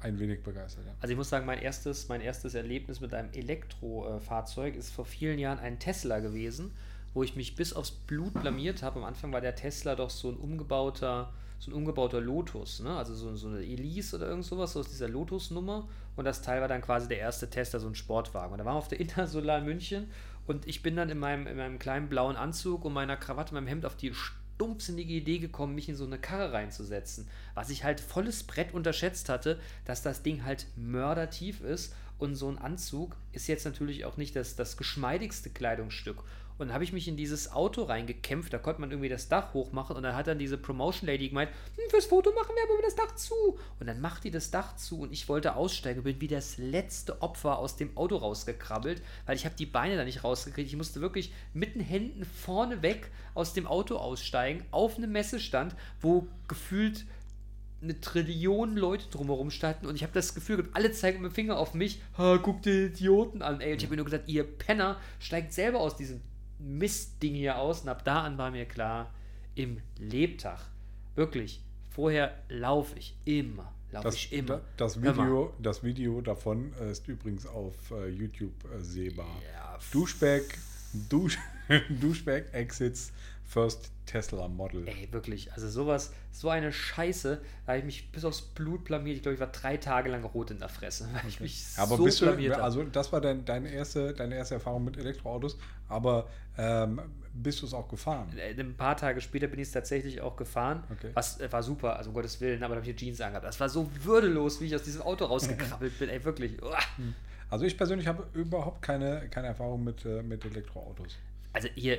ein wenig begeistert, ja. Also ich muss sagen, mein erstes, mein erstes Erlebnis mit einem Elektrofahrzeug ist vor vielen Jahren ein Tesla gewesen, wo ich mich bis aufs Blut blamiert habe. Am Anfang war der Tesla doch so ein umgebauter, so ein umgebauter Lotus, ne? Also so, so eine Elise oder irgend sowas, so aus dieser Lotus-Nummer. Und das Teil war dann quasi der erste Tesla, so ein Sportwagen. Und da waren wir auf der Intersolar München und ich bin dann in meinem, in meinem kleinen blauen Anzug und meiner Krawatte, meinem Hemd auf die stumpfsinnige Idee gekommen, mich in so eine Karre reinzusetzen. Was ich halt volles Brett unterschätzt hatte, dass das Ding halt mördertief ist Und so ein Anzug ist jetzt natürlich auch nicht das, das geschmeidigste Kleidungsstück. Und dann habe ich mich in dieses Auto reingekämpft, da konnte man irgendwie das Dach hochmachen und dann hat dann diese Promotion Lady gemeint, hm, fürs Foto machen wir aber das Dach zu. Und dann macht die das Dach zu und ich wollte aussteigen, bin wie das letzte Opfer aus dem Auto rausgekrabbelt, weil ich habe die Beine da nicht rausgekriegt. Ich musste wirklich mit den Händen vorne weg aus dem Auto aussteigen, auf einem Messestand, wo gefühlt eine Trillion Leute drumherum standen und ich habe das Gefühl alle zeigen mit dem Finger auf mich, ha, guck die Idioten an, ey. Und ich habe mir nur gesagt, ihr Penner, steigt selber aus diesem Mistding hier aus. Und ab da an war mir klar, im Lebtag, wirklich, vorher laufe ich immer. Laufe Das, ich immer. das, mal. Video, das Video davon äh, ist übrigens auf äh, YouTube äh, sehbar. Ja, Duschback, Dusch, Duschback Exits First Tesla Model. Ey, wirklich, also sowas, so eine Scheiße, da habe ich mich bis aufs Blut blamiert. Ich glaube, ich war drei Tage lang rot in der Fresse, weil ich mich Aber so bist blamiert du, habe. also das war dein, deine, erste, deine erste Erfahrung mit Elektroautos, aber ähm, bist du es auch gefahren? Äh, Ein paar Tage später bin ich es tatsächlich auch gefahren. Okay. Was äh, war super, also um Gottes Willen, aber da habe ich Jeans angehabt. Das war so würdelos, wie ich aus diesem Auto rausgekrabbelt bin. Ey, wirklich. Uah. Also ich persönlich habe überhaupt keine, keine Erfahrung mit, äh, mit Elektroautos. Also hier,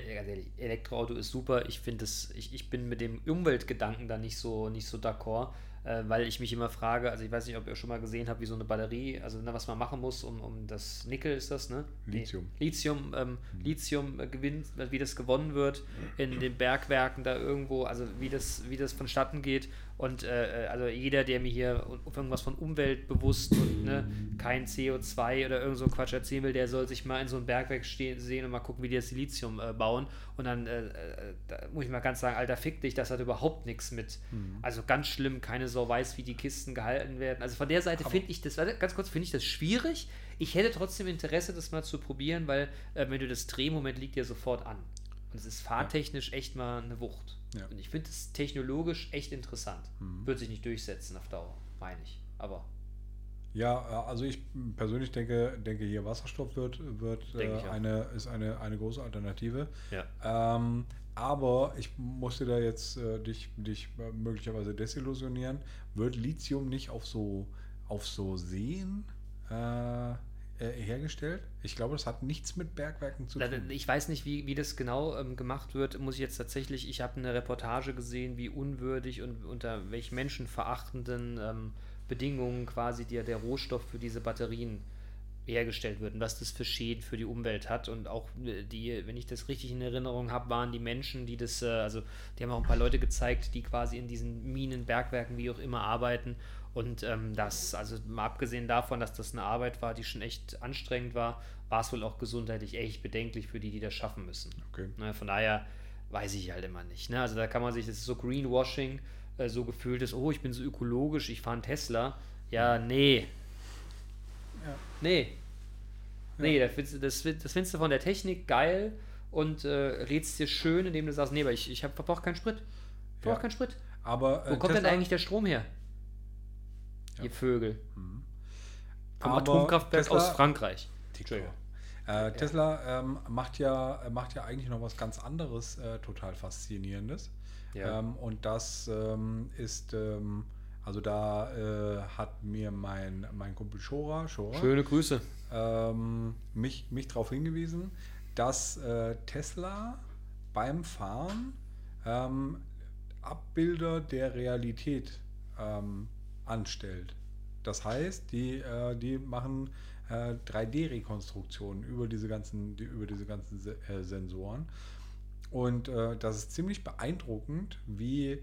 Elektroauto ist super. Ich finde es, ich, ich bin mit dem Umweltgedanken da nicht so, nicht so d'accord, äh, weil ich mich immer frage, also ich weiß nicht, ob ihr schon mal gesehen habt, wie so eine Batterie, also ne, was man machen muss, um, um das Nickel ist das, ne? Nee, Lithium. Lithium, ähm, Lithium äh, gewinnt, wie das gewonnen wird in den Bergwerken da irgendwo, also wie das, wie das vonstatten geht. Und äh, äh, also jeder, der mir hier auf irgendwas von umweltbewusst und ne, kein CO2 oder irgend so Quatsch erzählen will, der soll sich mal in so ein Bergwerk stehen, sehen und mal gucken, wie die das Lithium äh, bauen. Und dann äh, äh, da muss ich mal ganz sagen, Alter, fick dich, das hat überhaupt nichts mit. Also ganz schlimm, keine Sau weiß, wie die Kisten gehalten werden. Also von der Seite finde ich das, ganz kurz, finde ich das schwierig. Ich hätte trotzdem Interesse, das mal zu probieren, weil äh, wenn du das Drehmoment liegt dir sofort an. Und es ist fahrtechnisch echt mal eine Wucht. Ja. Und ich finde es technologisch echt interessant. Wird sich nicht durchsetzen auf Dauer, meine ich. Aber Ja, äh, also ich persönlich denke, denke hier Wasserstoff wird, wird äh, eine, ist eine, eine große Alternative. ja. Ähm, aber ich musste da jetzt äh, dich, dich äh, möglicherweise desillusionieren. Wird Lithium nicht auf so, auf so Seen äh, äh, hergestellt? Ich glaube, das hat nichts mit Bergwerken zu tun. Ich weiß nicht, wie, wie das genau ähm, gemacht wird. Muss ich jetzt tatsächlich, ich habe eine Reportage gesehen, wie unwürdig und unter welch menschenverachtenden ähm, Bedingungen quasi der, der Rohstoff für diese Batterien hergestellt wird und was das für Schäden für die Umwelt hat. Und auch äh, die, wenn ich das richtig in Erinnerung habe, waren die Menschen, die das, äh, also die haben auch ein paar Leute gezeigt, die quasi in diesen Minen, Bergwerken, wie auch immer arbeiten. Und ähm, das, also mal abgesehen davon, dass das eine Arbeit war, die schon echt anstrengend war, war es wohl auch gesundheitlich echt bedenklich für die, die das schaffen müssen. Okay. Ne, von daher weiß ich halt immer nicht. Ne? Also da kann man sich, das ist so Greenwashing, äh, so gefühlt ist, oh, ich bin so ökologisch, ich fahre einen Tesla. Ja, nee. Ja. Nee. Nee, das, findest du- das, find- das findest du von der Technik geil und äh, redst dir schön, indem du sagst, nee, aber ich, ich hab- verbrauch keinen Sprit. Ich verbrauch Ja. keinen Sprit. Aber Wo äh, kommt denn Tesla- eigentlich der Strom her? Ja. Ihr Vögel. Vom Aber Atomkraftwerk Tesla- aus Frankreich. Entschuldigung. Äh, Tesla ähm, macht, ja, macht ja eigentlich noch was ganz anderes, äh, total faszinierendes. Ja. Ähm, und das ähm, ist, ähm, also da äh, hat mir mein, mein Kumpel Shora, Shora Schöne Grüße. ähm, mich, mich darauf hingewiesen, dass äh, Tesla beim Fahren ähm, Abbilder der Realität anstellt. Das heißt, die, äh, die machen äh, 3D-Rekonstruktionen über diese ganzen, die, über diese ganzen Se äh, Sensoren. Und äh, das ist ziemlich beeindruckend, wie,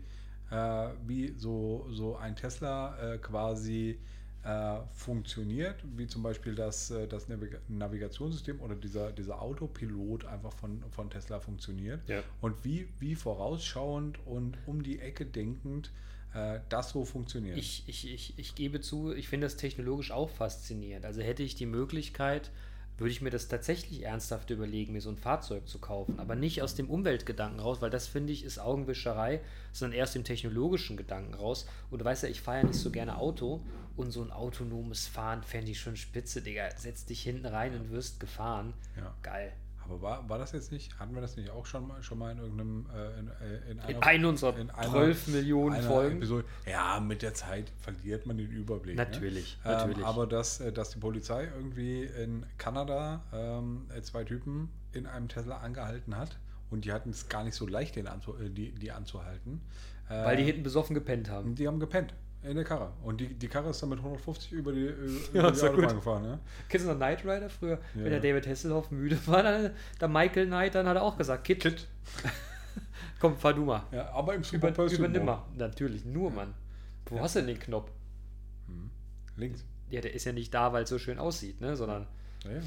äh, wie so, so ein Tesla äh, quasi äh, funktioniert, wie zum Beispiel das, das Naviga Navigationssystem oder dieser, dieser Autopilot einfach von, von Tesla funktioniert. Ja. Und wie, wie vorausschauend und um die Ecke denkend äh, das so funktioniert. Ich, ich, ich, ich gebe zu, ich finde das technologisch auch faszinierend. Also hätte ich die Möglichkeit, würde ich mir das tatsächlich ernsthaft überlegen, mir so ein Fahrzeug zu kaufen. Aber nicht aus dem Umweltgedanken raus, weil das finde ich ist Augenwischerei, sondern erst dem technologischen Gedanken raus. Und du weißt ja, ich fahre ja nicht so gerne Auto und so ein autonomes Fahren fände ich schon spitze, Digga. Setz dich hinten rein und wirst gefahren. Ja. Geil. Aber war, war das jetzt nicht, hatten wir das nicht auch schon mal, schon mal in irgendeinem, äh, in, äh, in, In einer unserer in einer- 12 Millionen einer Folgen. Episode. Ja, mit der Zeit verliert man den Überblick. Natürlich, ne? natürlich. Ähm, aber dass, äh, dass die Polizei irgendwie in Kanada ähm, äh, zwei Typen in einem Tesla angehalten hat und die hatten es gar nicht so leicht, den anzu, die, die anzuhalten. Weil die hinten besoffen gepennt haben. die haben gepennt in der Karre. Und die, die Karre ist dann mit 150 über die, über Ja, die ja Autobahn gut. gefahren. Ne? Kennst du noch Knight Rider früher? Wenn Ja. der David Hasselhoff müde war, dann, der Michael Knight, dann hat er auch gesagt, Kid, Kit. komm, fahr du mal. Ja, aber im Super Über, übernimm mal. Natürlich, nur, Mann. Wo Ja. hast du denn den Knopf? Links. Ja, der ist ja nicht da, weil es so schön aussieht, ne? Sondern Ja, ja.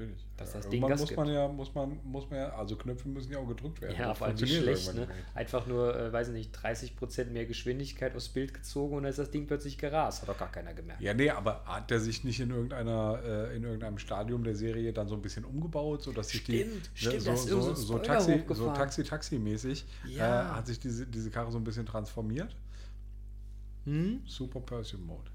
Natürlich. Dass das Ding Gas muss man gibt. ja, muss man, muss man ja, also Knöpfe müssen ja auch gedrückt werden. ja, vor allem nicht schlecht, ne? Einfach nur, äh, weiß nicht, 30% mehr Geschwindigkeit aufs Bild gezogen und dann ist das Ding plötzlich gerast. Hat doch gar keiner gemerkt. Ja, nee, aber hat der sich nicht in irgendeiner, äh, in irgendeinem Stadium der Serie dann so ein bisschen umgebaut, sodass sich die Stimmt, stimmt, so, ist so, Taxi, hochgefahren. Taxi-Taxi-mäßig Ja. äh, hat sich diese, diese Karre so ein bisschen transformiert. Hm? Super Pursuit Mode.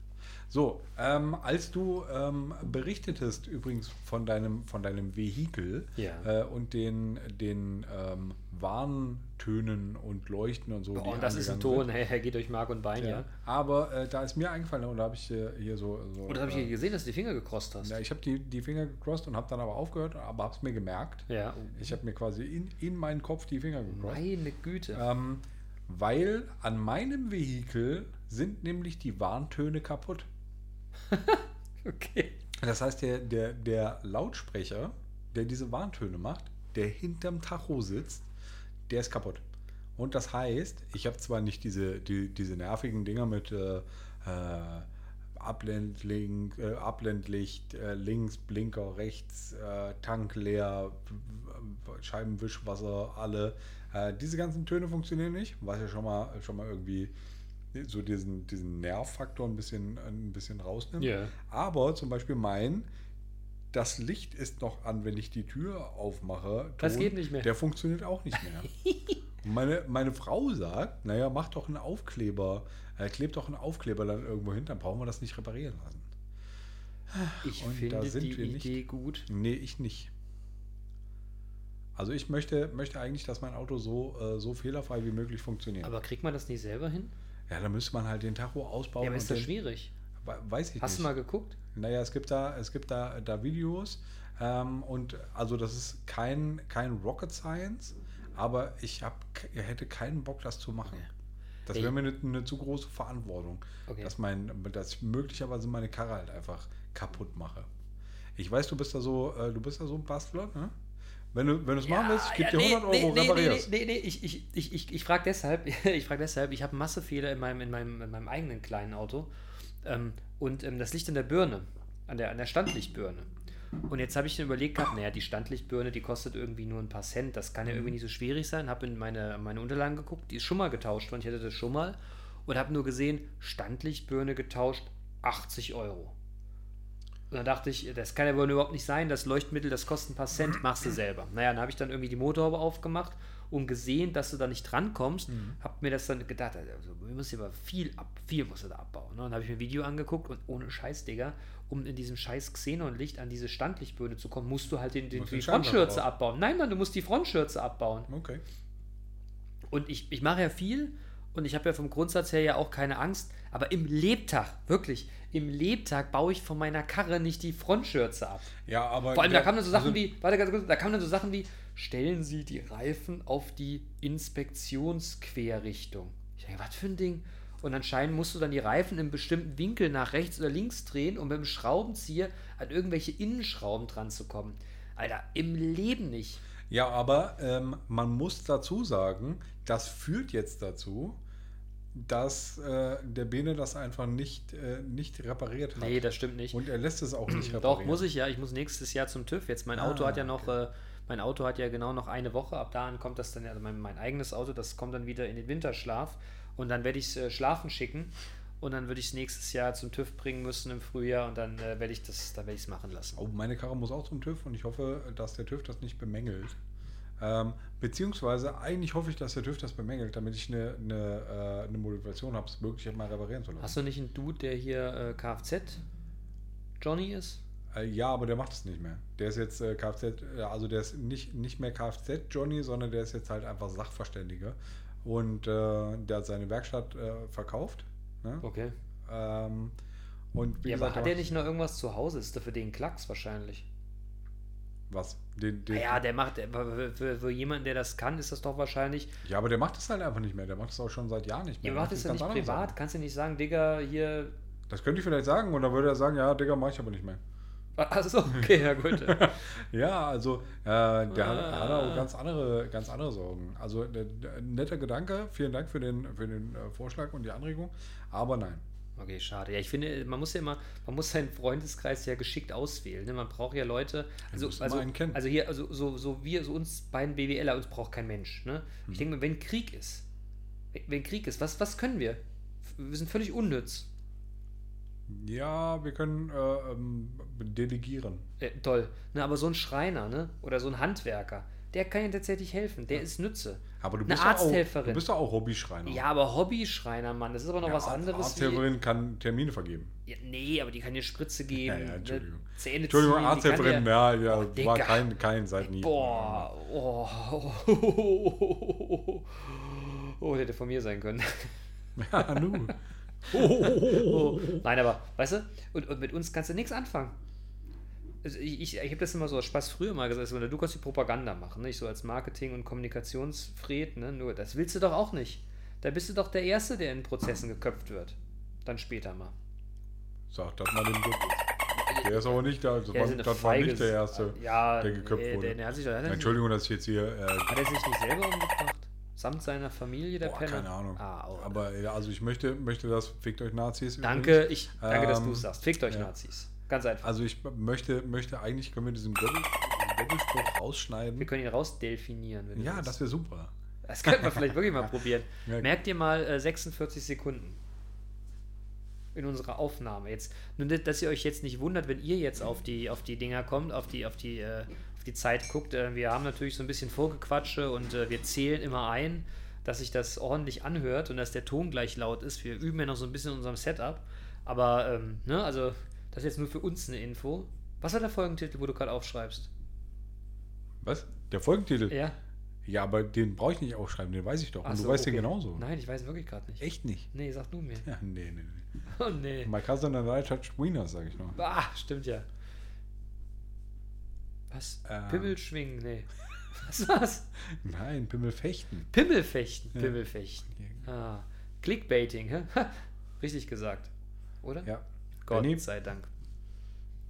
So, ähm, als du ähm, berichtetest übrigens von deinem, von deinem Vehikel Ja. äh, und den, den ähm, Warntönen und Leuchten und so. Oh, und das ist ein Ton, hey, hey, geht durch Mark und Bein, ja. Ja. Aber äh, da ist mir eingefallen, und da habe ich äh, hier so. so Und das habe ich hier gesehen, dass du die Finger gekrost hast. ja, ich habe die, die Finger gecrossed und habe dann aber aufgehört, aber habe es mir gemerkt. Ja. Ich habe mir quasi in, in meinen Kopf die Finger gecrossed. Meine Güte. Ähm, weil an meinem Vehikel sind nämlich die Warntöne kaputt. Okay. Das heißt, der, der, der Lautsprecher, der diese Warntöne macht, der hinterm Tacho sitzt, der ist kaputt. Und das heißt, ich habe zwar nicht diese, die, diese nervigen Dinger mit äh, äh, Ablendlink, äh, Ablendlicht, äh, links, Blinker, rechts, äh, Tank leer, Scheibenwischwasser, alle. Äh, diese ganzen Töne funktionieren nicht, was ja schon mal, schon mal irgendwie so diesen, diesen Nervfaktor ein bisschen, ein bisschen rausnimmt. Ja. Aber zum Beispiel mein, das Licht ist noch an, wenn ich die Tür aufmache. Das geht nicht mehr. Der funktioniert auch nicht mehr. Meine, meine Frau sagt, naja, mach doch einen Aufkleber, äh, klebt doch einen Aufkleber dann irgendwo hin, dann brauchen wir das nicht reparieren lassen. Ich Und da finde sind die wir nicht. Idee gut. Nee, ich nicht. Also ich möchte, möchte eigentlich, dass mein Auto so, äh, so fehlerfrei wie möglich funktioniert. Aber kriegt man das nicht selber hin? Ja, dann müsste man halt den Tacho ausbauen. ja, aber ist das schwierig? We- Weiß ich Hast nicht. du mal geguckt? Naja, es gibt da, es gibt da, da Videos ähm, und also das ist kein, kein Rocket Science, aber ich hab, hätte keinen Bock, das zu machen. Das Ey. wäre mir eine, eine zu große Verantwortung, Okay. dass, mein, dass ich möglicherweise meine Karre halt einfach kaputt mache. Ich weiß, du bist da so, äh, du bist da so ein Bastler, ne? Wenn du es machen willst, ich gebe dir 100 Euro, nee, nee, reparier's. nee, nee, nee, ich, ich, ich, ich, ich frage deshalb, ich frage deshalb, ich habe Massefehler in meinem, in, meinem, in meinem eigenen kleinen Auto ähm, und ähm, das liegt an der Birne, an der, an der Standlichtbirne. Und jetzt habe ich mir überlegt gehabt, naja, die Standlichtbirne, die kostet irgendwie nur ein paar Cent, das kann ja Mhm. irgendwie nicht so schwierig sein. Habe in meine, meine Unterlagen geguckt, die ist schon mal getauscht worden, ich hatte das schon mal und habe nur gesehen, Standlichtbirne getauscht, 80 Euro. Und dann dachte ich, das kann ja wohl überhaupt nicht sein, das Leuchtmittel, das kostet ein paar Cent, machst du selber. Naja, dann habe ich dann irgendwie die Motorhaube aufgemacht und gesehen, dass du da nicht drankommst, hab mir das dann gedacht, also, wir müssen aber viel ab, viel musst du da abbauen. Ne? Und dann habe ich mir ein Video angeguckt und ohne Scheiß, Digga, um in diesem scheiß Xenonlicht an diese Standlichtbirne zu kommen, musst du halt den, den, Musst die Frontschürze abbauen. Nein, Mann, du musst die Frontschürze abbauen. Okay. Und ich, ich mache ja viel und ich habe ja vom Grundsatz her ja auch keine Angst, aber im Lebtag, wirklich, im Lebtag baue ich von meiner Karre nicht die Frontschürze ab. Ja, aber Vor allem, da kamen dann so Sachen also, wie, warte ganz kurz, da kamen dann so Sachen wie, stellen Sie die Reifen auf die Inspektionsquerrichtung. Ich denke, was für ein Ding? Und anscheinend musst du dann die Reifen im bestimmten Winkel nach rechts oder links drehen, um mit dem Schraubenzieher an irgendwelche Innenschrauben dran zu kommen. Alter, im Leben nicht. Ja, aber ähm, man muss dazu sagen, das führt jetzt dazu, dass äh, der Bene das einfach nicht, äh, nicht repariert hat. Nee, das stimmt nicht. Und er lässt es auch nicht reparieren. Doch, muss ich ja. Ich muss nächstes Jahr zum TÜV. Jetzt mein Ah, Auto hat ja noch, äh, mein Auto hat ja genau noch eine Woche. Ab dahin kommt das dann, also mein, mein eigenes Auto, das kommt dann wieder in den Winterschlaf. Und dann werde ich es äh, schlafen schicken. Und dann würde ich es nächstes Jahr zum TÜV bringen müssen im Frühjahr. Und dann äh, werde ich das, dann werde ich es machen lassen. Oh, meine Karre muss auch zum TÜV und ich hoffe, dass der TÜV das nicht bemängelt. Ähm, beziehungsweise eigentlich hoffe ich, dass der TÜV das bemängelt, damit ich eine, eine, äh, eine Motivation habe, es wirklich mal reparieren zu lassen. Hast du nicht einen Dude, der hier äh, Kfz Johnny ist? Äh, ja, aber der macht es nicht mehr. Der ist jetzt äh, Kfz, äh, also der ist nicht, nicht mehr Kfz-Johnny, sondern der ist jetzt halt einfach Sachverständiger. Und der hat seine Werkstatt verkauft. Ne? Okay. Ähm, und wie Ja, gesagt, aber hat der er nicht noch irgendwas zu Hause? Ist da für den Klacks wahrscheinlich. Was? Den, den, Ja, der macht, der- für, für, jemanden, der das kann, ist das doch wahrscheinlich. ja, aber der macht es halt einfach nicht mehr. Der macht es auch schon seit Jahren nicht mehr. Der macht es ja nicht privat. Sachen. Kannst du nicht sagen, Digga, hier. Das könnte ich vielleicht sagen und dann würde er sagen, ja, Digga, mach ich aber nicht mehr. Achso, okay, ja gut. Ja, also äh, der hat, hat Ah. auch ganz andere, ganz andere Sorgen. Also äh, netter Gedanke, vielen Dank für den, für den äh, Vorschlag und die Anregung, aber nein. Okay, schade. Ja, ich finde, man muss ja immer, man muss seinen Freundeskreis ja geschickt auswählen. Ne? Man braucht ja Leute, also, also, also hier, also so, so wir, so uns beiden BWLer, uns braucht kein Mensch. Ne? Hm. Ich denke mir, wenn Krieg ist, wenn Krieg ist, was, was können wir? Wir sind völlig unnütz. Ja, wir können äh, ähm, delegieren. Äh, toll. Ne, aber so ein Schreiner, ne? Oder so ein Handwerker, der kann ja tatsächlich helfen. Der ist Nütze. Aber du Eine bist doch auch, Arzthelferin. du bist doch auch Hobbyschreiner. Ja, aber Hobbyschreiner, Mann, das ist aber noch was Arzt- anderes. Arzthelferin kann Termine vergeben. ja, nee, aber die kann dir Spritze geben. Ja, ja, Entschuldigung. Ne, Zähne Entschuldigung, ziehen, Arzthelferin, dir- ja, ja, Oh, war kein, kein seit nie. Boah, oh. Oh, hätte von mir sein können. Ja, nu. Oh. Nein, aber, weißt du, und, und mit uns kannst du nichts anfangen. Also ich, ich, ich habe das immer so aus Spaß früher mal gesagt, so, du kannst die Propaganda machen, ne? ich so als Marketing- und Kommunikationsfred, ne? nur das willst du doch auch nicht. Da bist du doch der Erste, der in Prozessen geköpft wird. Dann später mal. Sag das mal dem Glück. Der ist aber nicht da. Das, Der war, ist eine das war nicht der Erste, ja, der geköpft nee, wurde. Der, der sich, Entschuldigung, dass ich jetzt hier. Äh, Hat er sich nicht selber umgebracht? Samt seiner Familie, der boah, Penner? keine Ahnung. Ah, oh. Aber ja, also ich möchte, möchte das, fickt euch Nazis. Danke, übrigens. ich, danke, dass Ähm, du es sagst. Fickt euch ja. Nazis. Ganz einfach. Also ich möchte, möchte eigentlich, können wir diesen Doppel- Doppelspruch rausschneiden. Wir können ihn rausdelfinieren. wenn ja, das wäre super. Das könnten wir vielleicht wirklich mal probieren. Ja. Merkt ihr mal äh, 46 Sekunden in unserer Aufnahme. Jetzt, nur dass ihr euch jetzt nicht wundert, wenn ihr jetzt auf die, auf die Dinger kommt, auf die, auf die, äh, auf die Zeit guckt. Äh, wir haben natürlich so ein bisschen Vorgequatsche und äh, wir zählen immer ein, dass sich das ordentlich anhört und dass der Ton gleich laut ist. Wir üben ja noch so ein bisschen in unserem Setup. Aber, ähm, ne, also, das ist jetzt nur für uns eine Info. Was war der Folgentitel, wo du gerade aufschreibst? Was? Der Folgentitel? Ja. Ja, aber den brauche ich nicht aufschreiben, den weiß ich doch. Und Ach du so, weißt den okay. genauso. Nein, ich weiß wirklich gerade nicht. Echt nicht? Nee, sag du mir. Ja, nee, nee, nee. Oh nee. My cousin and I touched wieners, sag ich noch. Ah, stimmt ja. Was? Ähm. Pimmel schwingen? Nee. Was war's? Nein, Pimmel fechten. Pimmelfechten. Ja. Pimmelfechten. Ah. Clickbaiting, hä? Richtig gesagt. Oder? Ja. Gott Benny? sei Dank.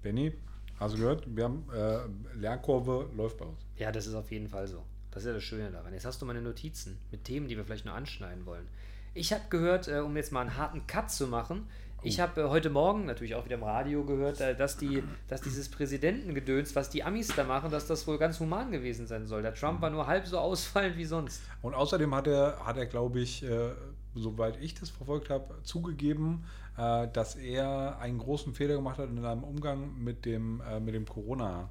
Benny, hast du gehört? Wir haben äh, Lernkurve läuft bei uns. Ja, das ist auf jeden Fall so. Das ist ja das Schöne daran. Jetzt hast du meine Notizen mit Themen, die wir vielleicht nur anschneiden wollen. Ich habe gehört, äh, um jetzt mal einen harten Cut zu machen, ich habe äh, heute Morgen natürlich auch wieder im Radio gehört, äh, dass, die, dass dieses Präsidentengedöns, was die Amis da machen, dass das wohl ganz human gewesen sein soll. Der Trump war nur halb so ausfallend wie sonst. Und außerdem hat er, hat er glaube ich, äh, soweit ich das verfolgt habe, zugegeben, äh, dass er einen großen Fehler gemacht hat in seinem Umgang mit dem, äh, mit dem Corona,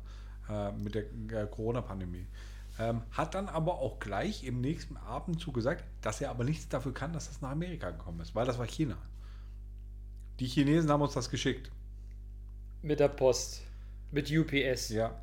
äh, mit der äh, Corona-Pandemie. Ähm, hat dann aber auch gleich im nächsten Abendzug gesagt, dass er aber nichts dafür kann, dass das nach Amerika gekommen ist, weil das war China. Die Chinesen haben uns das geschickt. Mit der Post. Mit UPS. Ja.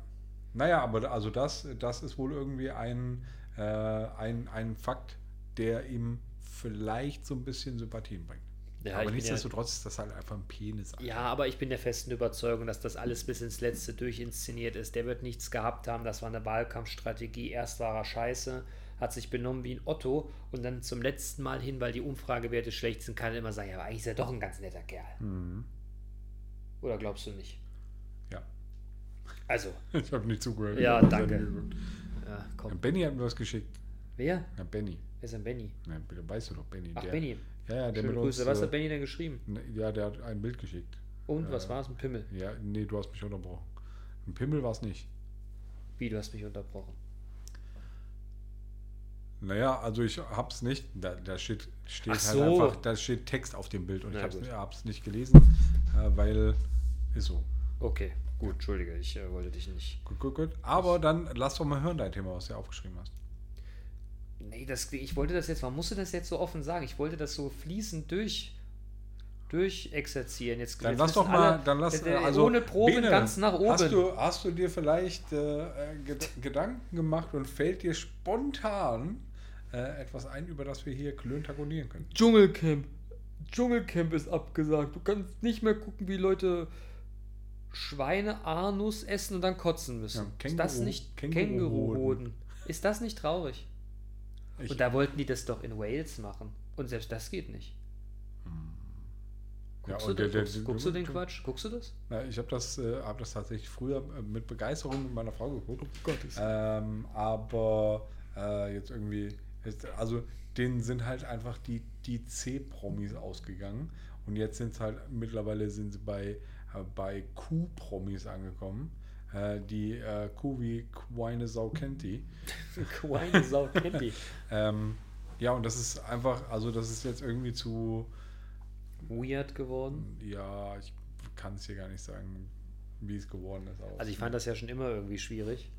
Naja, aber also das, das ist wohl irgendwie ein, äh, ein, ein Fakt, der ihm vielleicht so ein bisschen Sympathien bringt. Ja, aber nichtsdestotrotz ist das halt einfach ein Penis. Ja, aber ich bin der festen Überzeugung, dass das alles bis ins Letzte durchinszeniert ist. Der wird nichts gehabt haben. Das war eine Wahlkampfstrategie. Erst war er scheiße, hat sich benommen wie ein Otto und dann zum letzten Mal hin, weil die Umfragewerte schlecht sind, kann er immer sagen, ja, aber eigentlich ist er doch ein ganz netter Kerl. Mhm. Oder glaubst du nicht? Ja. Also, Ich habe nicht zugehört. Ja, danke. Ja, Ja, komm. Benny hat mir was geschickt. Wer? Ja, Benny. Wer ist denn Benny? Ja, weißt du doch, Benny. Ach, der, Benny. Ja, ja, der Schöne mit uns. Was äh, hat Benny denn geschrieben? ne, Ja, der hat ein Bild geschickt. Und, was äh, war es? Ein Pimmel. Ja, nee, du hast mich unterbrochen. Ein Pimmel war es nicht. Wie, du hast mich unterbrochen. Naja, also ich hab's nicht. Da, da steht, steht halt so. einfach, da steht Text auf dem Bild und Na ich hab's, gut. hab's nicht gelesen, äh, weil ist so. Okay, gut, Entschuldige, ich äh, wollte dich nicht. Gut, gut, gut. Aber dann lass doch mal hören, dein Thema, was du aufgeschrieben hast. Nee, das, ich wollte das jetzt, man musste das jetzt so offen sagen. Ich wollte das so fließend durch durchexerzieren. Jetzt, Dann jetzt lass doch mal, alle, dann lass, äh, also ohne Proben Bene, ganz nach oben. Hast du, hast du dir vielleicht äh, äh, Ged Gedanken gemacht und fällt dir spontan äh, etwas ein, über das wir hier klöntagonieren können? Dschungelcamp. Dschungelcamp ist abgesagt. Du kannst nicht mehr gucken, wie Leute Schweine Anus essen und dann kotzen müssen. Ja, ist das Känguru- nicht Känguruhoden. Känguruhoden? Ist das nicht traurig? Ich, Und da wollten die das doch in Wales machen. Und selbst das geht nicht. ja, Guckst, und du, der- den, der- guckst, der- guckst du den Quatsch? Guckst du das? Na, ich habe das, äh, hab das tatsächlich früher äh, mit Begeisterung mit meiner Frau geguckt. Gottes. Ähm, aber äh, jetzt irgendwie, jetzt, also denen sind halt einfach die, die C-Promis ausgegangen. Und jetzt sind es halt, mittlerweile sind sie bei, äh, bei Q-Promis angekommen. Äh, die äh, Kuh wie Quine Sau kennt die. Quine Sau kennt die. Ähm, ja, und das ist einfach, also das ist jetzt irgendwie zu, Weird geworden. ja, ich kann es hier gar nicht sagen, wie es geworden ist. Also ich fand das ja schon immer irgendwie schwierig.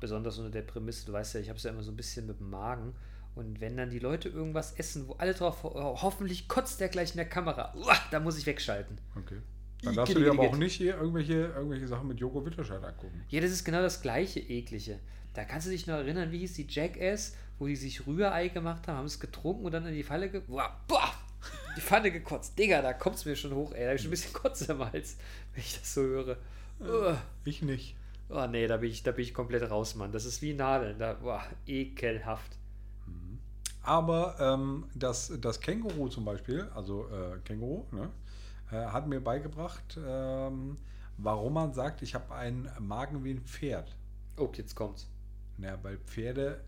Besonders unter der Prämisse, du weißt ja, ich habe es ja immer so ein bisschen mit dem Magen. Und wenn dann die Leute irgendwas essen, wo alle drauf, ho- hoffentlich kotzt der gleich in der Kamera, uah, da muss ich wegschalten. Okay. Dann darfst du dir aber auch nicht irgendwelche, irgendwelche Sachen mit Joko Witterscheid angucken. Ja, das ist genau das gleiche Eklige. Da kannst du dich noch erinnern, wie hieß die Jackass, wo die sich Rührei gemacht haben, haben es getrunken und dann in die Falle ge boah, boah, die Pfanne gekotzt. Digga, da kommt es mir schon hoch, ey. Da hab ich schon ein bisschen Kotze am Hals, wenn ich das so höre. Uah. Ich nicht. Oh nee, da bin ich, da bin ich komplett raus, Mann. Das ist wie Nadeln. Da, boah, ekelhaft. Aber ähm, das, das Känguru zum Beispiel, also äh, Känguru, ne, äh, hat mir beigebracht, ähm, warum man sagt, ich habe einen Magen wie ein Pferd. Oh, jetzt kommt's. Naja, weil Pferde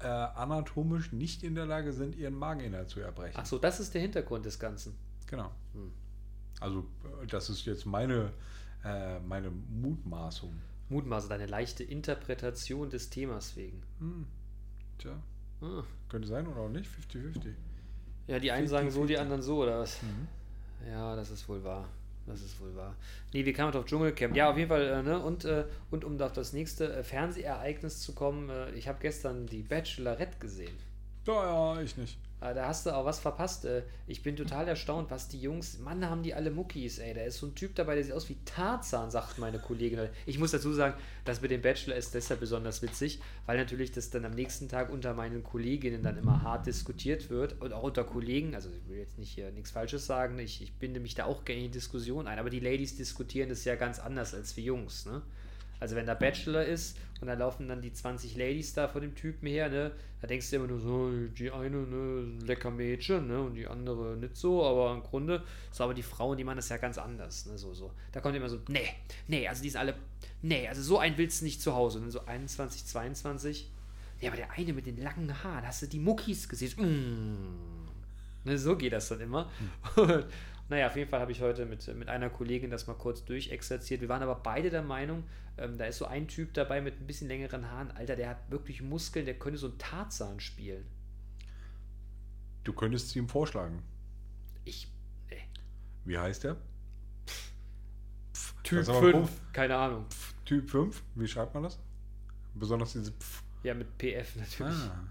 äh, anatomisch nicht in der Lage sind, ihren Mageninhalt zu erbrechen. Ach so, das ist der Hintergrund des Ganzen. Genau. Hm. Also äh, das ist jetzt meine, äh, meine Mutmaßung. Mutmaße, deine leichte Interpretation des Themas wegen. Hm. Tja, Ah. könnte sein oder auch nicht, 50-50. Ja, die einen 50, sagen so, die 50. anderen so, oder was? Ja, das ist wohl wahr. Das ist wohl wahr. Nee, wir kamen auf Dschungelcamp. Ja, auf jeden Fall, äh, ne? Und, äh, und um auf das nächste äh, Fernsehereignis zu kommen, äh, ich habe gestern die Bachelorette gesehen. Ja, ja, ich nicht. Ah, Da hast du auch was verpasst. äh. Ich bin total erstaunt, was die Jungs. Mann, haben die alle Muckis, ey. Da ist so ein Typ dabei, der sieht aus wie Tarzan, sagt meine Kollegin. Ich muss dazu sagen, das mit dem Bachelor ist deshalb besonders witzig, weil natürlich das dann am nächsten Tag unter meinen Kolleginnen dann immer hart diskutiert wird und auch unter Kollegen. Also, ich will jetzt nicht hier nichts Falsches sagen. Ich, ich binde mich da auch gerne in die Diskussion ein. Aber die Ladies diskutieren das ja ganz anders als wir Jungs, ne? Also wenn da Bachelor ist und da laufen dann die 20 Ladies da vor dem Typen her, ne, da denkst du immer nur so, die eine, ne, lecker Mädchen, ne, und die andere nicht so, aber im Grunde, so aber die Frauen, die machen das ja ganz anders, ne, so, so. Da kommt immer so, nee, nee, also die sind alle, nee, also so einen willst du nicht zu Hause. Dann so 21, 22, ja, aber der eine mit den langen Haaren, hast du die Muckis gesehen? Mm. Ne, so geht das dann immer. Und, naja, auf jeden Fall habe ich heute mit, mit einer Kollegin das mal kurz durchexerziert. Wir waren aber beide der Meinung, ähm, da ist so ein Typ dabei mit ein bisschen längeren Haaren. Alter, der hat wirklich Muskeln, der könnte so ein Tarzan spielen. Du könntest es ihm vorschlagen. Ich, nee. Wie heißt der? Typ Das ist aber 5, keine Ahnung. Typ 5? Wie schreibt man das? Besonders diese Pf. Ja, mit PF natürlich. Ah.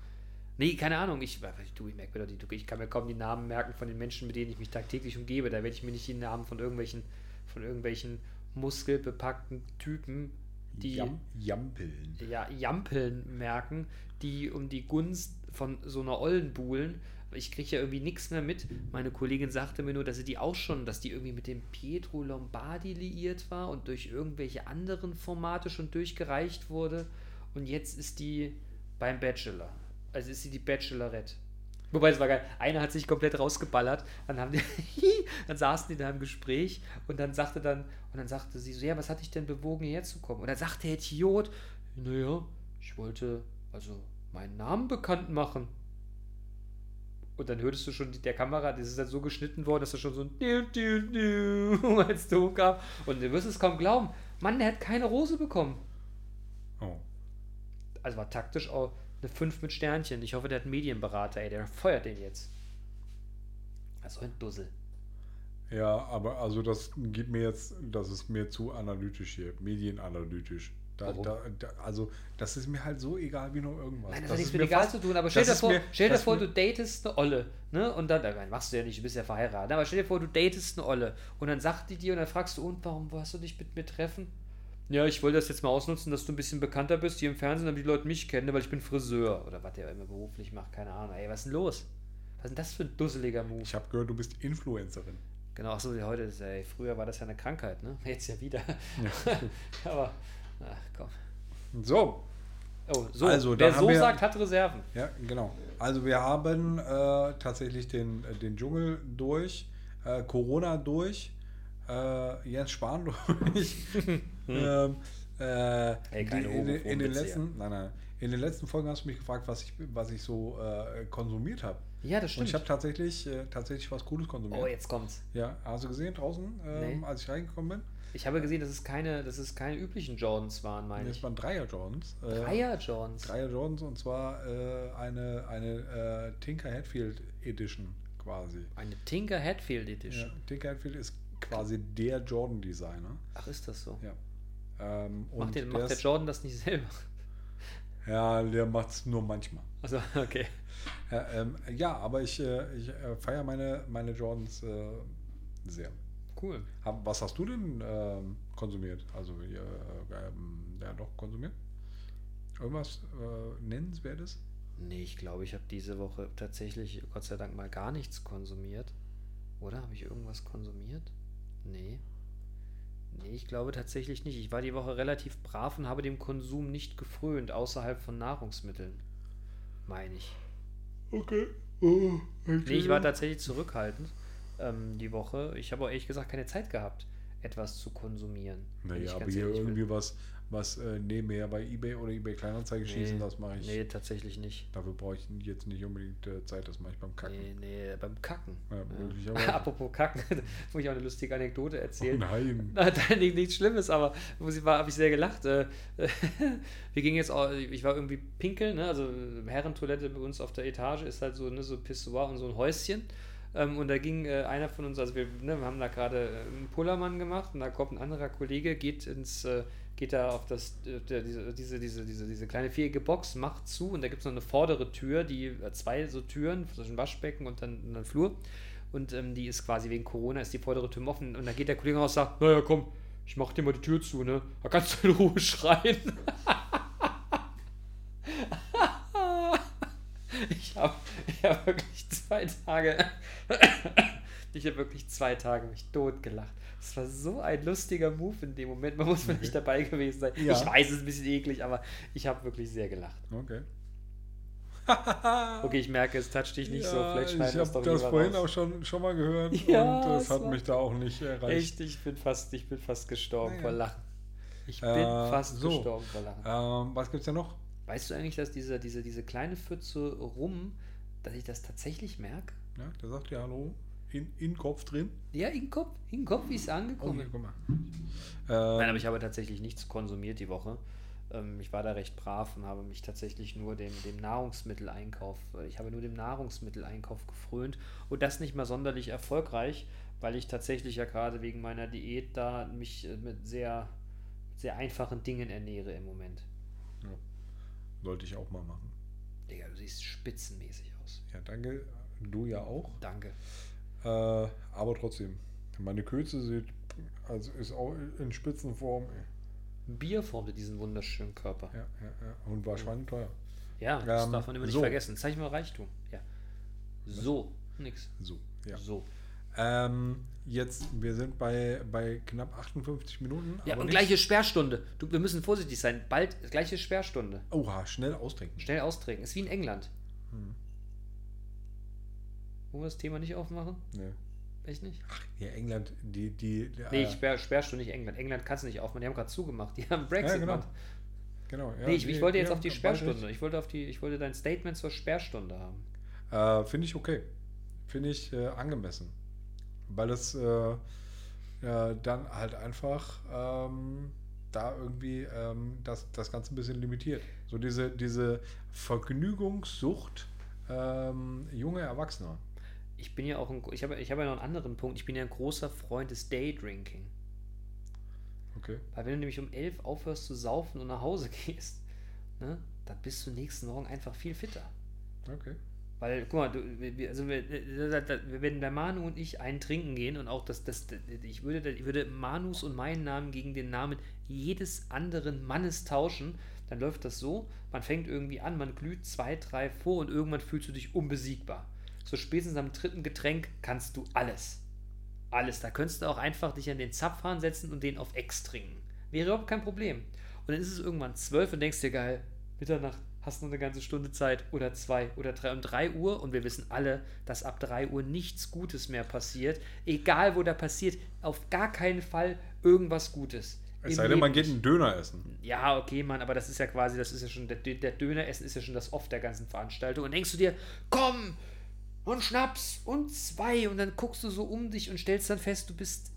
Nee, keine Ahnung. Ich, du, ich merke mir doch die, ich kann mir kaum die Namen merken von den Menschen, mit denen ich mich tagtäglich umgebe. Da werde ich mir nicht die Namen von irgendwelchen, von irgendwelchen muskelbepackten Typen, die Jam Jampeln. ja, Jampeln merken, die um die Gunst von so einer Ollen buhlen. Ich kriege ja irgendwie nichts mehr mit. Meine Kollegin sagte mir nur, dass sie die auch schon, dass die irgendwie mit dem Pietro Lombardi liiert war und durch irgendwelche anderen Formate schon durchgereicht wurde. Und jetzt ist die beim Bachelor. Also ist sie die Bachelorette. Wobei es war geil. Einer hat sich komplett rausgeballert. Dann haben die, dann saßen die da im Gespräch und dann sagte dann und dann sagte sie so, ja, was hat dich denn bewogen, hierher zu kommen? Und dann sagte der Idiot, naja, ich wollte also meinen Namen bekannt machen. Und dann hörtest du schon der Kamera, das ist dann so geschnitten worden, dass da schon so ein Diu, Diu, Diu als Ton kam. Und du wirst es kaum glauben. Mann, der hat keine Rose bekommen. Oh. Also war taktisch auch eine 5 mit Sternchen. Ich hoffe, der hat einen Medienberater, ey, der feuert den jetzt. Also ein Dussel. Ja, aber also das gibt mir jetzt, das ist mir zu analytisch hier, medienanalytisch. Da, Warum? da, da, also, das ist mir halt so egal wie nur irgendwas. Nein, das, das hat nichts ist mit mir egal zu tun, aber stell dir vor, mir- stell dir vor, du datest eine Olle, ne? Und dann, nein, machst du ja nicht, du bist ja verheiratet, aber stell dir vor, du datest eine Olle und dann sagt die dir und dann fragst du, und warum hast du dich mit mir treffen? Ja, ich wollte das jetzt mal ausnutzen, dass du ein bisschen bekannter bist hier im Fernsehen, damit die Leute mich kennen, weil ich bin Friseur oder was der immer beruflich macht, keine Ahnung. Ey, was ist denn los? Was ist denn das für ein dusseliger Move? Ich habe gehört, du bist Influencerin. Genau, achso, heute ist, ey, früher war das ja eine Krankheit, ne? Jetzt ja wieder. aber, ach komm. So, Oh, so, Also, wer so wir- sagt, hat Reserven. ja, genau. Also, wir haben äh, tatsächlich den, äh, den Dschungel durch, äh, Corona durch, äh, Jens Spahn durch. Ähm, äh, Ey, in, den- in, den letzten, nein, nein, in den letzten Folgen hast du mich gefragt, was ich, was ich so äh, konsumiert habe. Ja, das Und stimmt. ich habe tatsächlich, äh, tatsächlich was Cooles konsumiert. oh, jetzt kommt's. Ja, hast du gesehen draußen, ähm, Nee. als ich reingekommen bin? Ich habe gesehen, dass es keine, dass es keine üblichen Jordans waren, meine Das ich. waren Dreier Jordans. Äh, Dreier Jordans. Dreier Jordans und zwar äh, eine, eine äh, Tinker Hatfield Edition quasi. Eine Tinker Hatfield Ja, Edition. Tinker Hatfield ist quasi der Jordan Designer. Ach, ist das so? Ja. Ähm, und Macht, der, der macht der ist- Jordan das nicht selber? Ja, der macht es nur manchmal. Also, okay. Ja, ähm, ja aber ich, äh, ich äh, feiere meine, meine Jordans äh, sehr. Cool. Hab, was hast du denn ähm, konsumiert? Also, äh, ähm, ja, doch konsumiert? Irgendwas äh, Nennenswertes? Nee, ich glaube, ich habe diese Woche tatsächlich, Gott sei Dank, mal gar nichts konsumiert. Oder? Habe ich irgendwas konsumiert? Nee. Nee, ich glaube tatsächlich nicht. Ich war die Woche relativ brav und habe dem Konsum nicht gefrönt, außerhalb von Nahrungsmitteln. Meine ich. Okay. Oh, Nee, ich war tatsächlich zurückhaltend ähm, die Woche. Ich habe auch ehrlich gesagt keine Zeit gehabt, etwas zu konsumieren. Naja, aber hier ehrlich bin. irgendwie was, was äh, nebenher bei Ebay oder Ebay Kleinanzeigen schießen, das mache ich. Nee, tatsächlich nicht. Dafür brauche ich jetzt nicht unbedingt äh, Zeit, das mache ich beim Kacken. Nee, nee, beim Kacken. Ja, Ja. Apropos Kacken, muss ich auch eine lustige Anekdote Oh erzählen. nein. Nein, nicht, nichts Schlimmes, aber muss ich, habe ich sehr gelacht. Äh, Wir gingen jetzt, auch, ich war irgendwie pinkeln, ne? also Herrentoilette bei uns auf der Etage ist halt so, ne, so Pissoir und so ein Häuschen. Ähm, und da ging äh, einer von uns, also wir, ne, wir haben da gerade äh, einen Pullermann gemacht und da kommt ein anderer Kollege, geht ins, äh, geht da auf das, äh, diese, diese, diese, diese, diese kleine viereckige Box, macht zu und da gibt es noch eine vordere Tür, die äh, zwei so Türen zwischen Waschbecken und dann, und dann Flur. Und ähm, die ist quasi wegen Corona, ist die vordere Tür offen. Und da geht der Kollege raus und sagt, naja, komm, ich mach dir mal die Tür zu, ne? Da kannst du in Ruhe schreien. Ich habe ich hab wirklich zwei Tage, ich habe wirklich zwei Tage mich totgelacht. Das war so ein lustiger Move in dem Moment. Man muss vielleicht dabei gewesen sein. Ja. Ich weiß, es ist ein bisschen eklig, aber ich habe wirklich sehr gelacht. Okay. Okay, ich merke, es toucht dich nicht so. Ja, Vielleicht ich schneiden wir es habe doch das lieber vorhin raus. auch schon, schon mal gehört Ja, und es es hat mich da auch nicht erreicht. Echt, ich bin fast, ich bin fast gestorben Naja. vor Lachen. Ich bin Äh, fast so. gestorben vor Lachen. Ähm, was gibt's denn noch? Weißt du eigentlich, dass diese, diese, diese kleine Pfütze rum, dass ich das tatsächlich merke? Ja, der sagt ja Hallo. In, in Kopf drin. Ja, in den Kopf, in Kopf ist es Oh, angekommen. hier, guck mal. Nein, Ähm, aber ich habe tatsächlich nichts konsumiert die Woche. Ähm, ich war da recht brav und habe mich tatsächlich nur dem, dem Nahrungsmitteleinkauf, äh, ich habe nur dem Nahrungsmitteleinkauf gefrönt und das nicht mal sonderlich erfolgreich, weil ich tatsächlich ja gerade wegen meiner Diät da mich äh, mit sehr, sehr einfachen Dingen ernähre im Moment. Sollte ich auch mal machen. Digga, du siehst spitzenmäßig aus. Ja, danke. Du ja auch. Danke. Äh, aber trotzdem. Meine Kürze sieht, also ist auch in Spitzenform. Bier formte diesen wunderschönen Körper. Ja, ja, ja. Und war schweineteuer. Ja, das Ähm, darf man immer nicht so. vergessen. Zeig mal Reichtum. Ja. So, nix. So, ja. So. Ähm, jetzt, wir sind bei, bei knapp 58 Minuten. Ja, und nicht- gleiche Sperrstunde. Du, wir müssen vorsichtig sein. Bald gleiche Sperrstunde. Oha, schnell austrinken. Schnell austrinken. Ist wie in England. Hm. Wollen wir das Thema nicht aufmachen? Nee. Echt nicht? Ja, England, die, die. die Nee, äh, Sperr, Sperrstunde nicht England. England kannst du nicht aufmachen. Die haben gerade zugemacht. Die haben Brexit Ja, genau. gemacht. Genau, ja, nee, ich, ich wollte jetzt ja, auf die Sperrstunde. Ich wollte auf die, ich wollte dein Statement zur Sperrstunde haben. Äh, Finde ich okay. Finde ich äh, angemessen. Weil es äh, ja, dann halt einfach ähm, da irgendwie ähm, das, das Ganze ein bisschen limitiert. So diese, diese Vergnügungssucht ähm, junger Erwachsener. Ich bin ja auch ein, ich habe, ich habe ja noch einen anderen Punkt. Ich bin ja ein großer Freund des Daydrinking. Okay. Weil wenn du nämlich um 11 aufhörst zu saufen und nach Hause gehst, ne, dann bist du nächsten Morgen einfach viel fitter. Okay. Weil, guck mal, du, wir- also wir- wenn der Manu und ich einen trinken gehen und auch das, das ich würde, ich würde Manus und meinen Namen gegen den Namen jedes anderen Mannes tauschen, dann läuft das so, man fängt irgendwie an, man glüht zwei, drei vor und irgendwann fühlst du dich unbesiegbar. So spätestens am dritten Getränk kannst du alles. Alles. Da könntest du auch einfach dich an den Zapfhahn setzen und den auf Ex trinken. Wäre überhaupt kein Problem. Und dann ist es irgendwann zwölf und denkst dir, geil, Mitternacht, hast noch eine ganze Stunde Zeit oder zwei oder drei um drei Uhr und wir wissen alle, dass ab drei Uhr nichts Gutes mehr passiert. Egal wo da passiert, auf gar keinen Fall irgendwas Gutes. Es sei denn, man geht einen Döner essen. ja, okay, Mann, aber das ist ja quasi, das ist ja schon, der, der Döneressen ist ja schon das Off der ganzen Veranstaltung. Und denkst du dir, komm, und Schnaps und zwei. Und dann guckst du so um dich und stellst dann fest, du bist.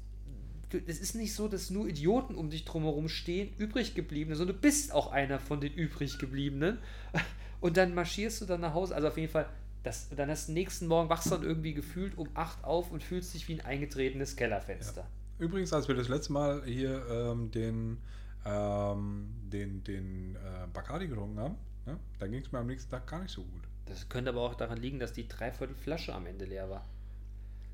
Du- Es ist nicht so, dass nur Idioten um dich drumherum stehen, übrig gebliebene, sondern du bist auch einer von den übrig gebliebenen. Und dann marschierst du dann nach Hause. Also auf jeden Fall, das, dann hast du nächsten Morgen wachst dann irgendwie gefühlt um 8 auf und fühlst dich wie ein eingetretenes Kellerfenster. Übrigens, als wir das letzte Mal hier ähm, den, ähm, den, den äh, Bacardi getrunken haben, ne, da ging es mir am nächsten Tag gar nicht so gut. Das könnte aber auch daran liegen, dass die Dreiviertel Flasche am Ende leer war.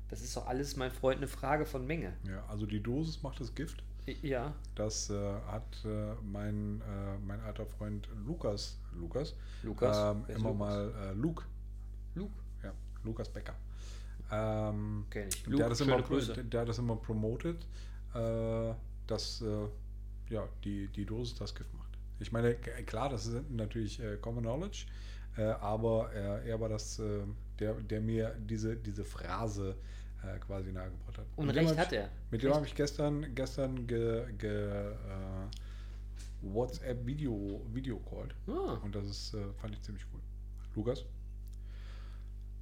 Das ist doch alles, mein Freund, eine Frage von Menge. Ja, also die Dosis macht das Gift. Ja, Das äh, hat äh, mein, äh, mein alter Freund Lukas, Lukas, Lukas. ähm, immer Lukas? mal äh, Luke, Luke, ja, Lukas Becker. Ähm, kenne ich. der, Luke, hat das immer, Grüße. der, der hat das immer promotet, äh, dass äh, ja, die, die Dosis das Gift macht. Ich meine, klar, das ist natürlich Common Knowledge, aber er, war das, der, der mir diese, diese Phrase äh, quasi nahegebracht hat. Und Mit recht hat er. Mit dem habe ich gestern, gestern ge, ge, äh, WhatsApp Video, Video called. Ah, Und das ist, äh, fand ich ziemlich cool. Lukas?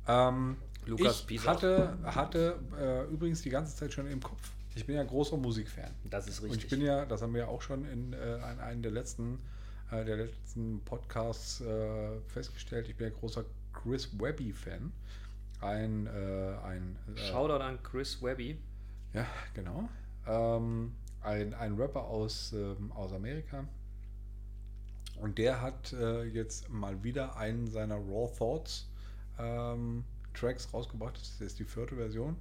Ähm, Lukas, ich hatte, hatte äh, übrigens die ganze Zeit schon im Kopf. Ich bin ja großer Musikfan. das ist Und richtig. ich bin ja, das haben wir ja auch schon in, äh, in einem der letzten, äh, der letzten Podcasts äh, festgestellt. Ich bin ja großer Chris Webby-Fan. Ein, äh, ein äh, Shoutout an Chris Webby. ja, genau. Ähm, ein, ein Rapper aus, ähm, aus Amerika. Und der hat äh, jetzt mal wieder einen seiner Raw Thoughts ähm, Tracks rausgebracht. Das ist die vierte Version.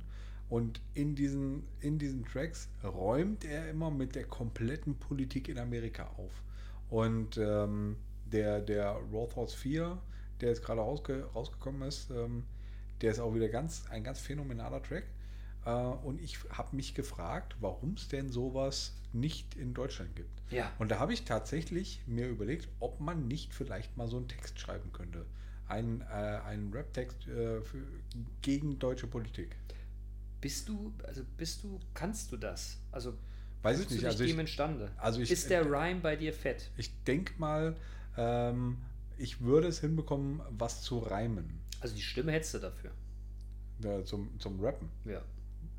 Und in diesen, in diesen Tracks räumt er immer mit der kompletten Politik in Amerika auf. Und ähm, der, der Raw Thoughts 4, der jetzt gerade rausge rausgekommen ist, ähm, der ist auch wieder ganz, ein ganz phänomenaler Track. Äh, und ich habe mich gefragt, warum es denn sowas nicht in Deutschland gibt. Ja. Und da habe ich tatsächlich mir überlegt, ob man nicht vielleicht mal so einen Text schreiben könnte. Einen, äh, einen Rap-Text äh, gegen deutsche Politik. Bist du, also bist du, kannst du das? Also Weiß ich du nicht. dich Also ich, imstande? also ich, ist der Rhyme bei dir fett? ich denke mal, ähm, ich würde es hinbekommen, was zu reimen. Also die Stimme hättest du dafür. Äh, zum, zum Rappen. Ja.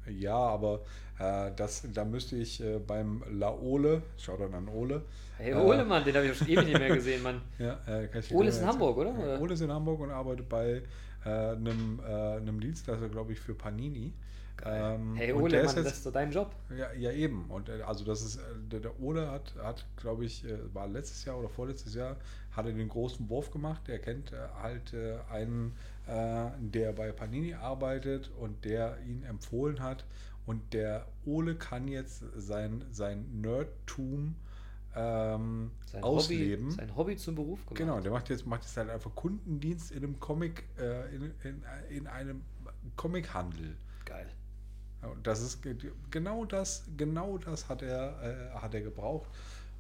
Ja, aber äh, das, da müsste ich äh, beim Laole, schau dann an Ole. Hey, Äh, Ole, Mann, den habe ich schon ewig nicht mehr gesehen, Mann. Ja, äh, kann ich dir Ole ist in Hamburg, oder? Ja, Oder? Ole ist in Hamburg und arbeitet bei äh, einem, äh, einem Dienstleister, glaube ich, für Panini. Ähm, Hey, Ole, Mann, jetzt, das ist doch dein Job. ja, ja, eben. Und äh, also das ist, äh, der, der Ole hat, hat glaube ich, äh, war letztes Jahr oder vorletztes Jahr, hat er den großen Wurf gemacht. Der kennt halt einen, der bei Panini arbeitet und der ihn empfohlen hat. Und der Ole kann jetzt sein, sein Nerdtum ähm, Sein ausleben. Hobby, sein Hobby zum Beruf gemacht. Genau, der macht jetzt, macht jetzt halt einfach Kundendienst in einem Comic, äh, in, in, in einem Comichandel. Geil. Das ist ge- genau das, genau das hat er, äh, hat er gebraucht.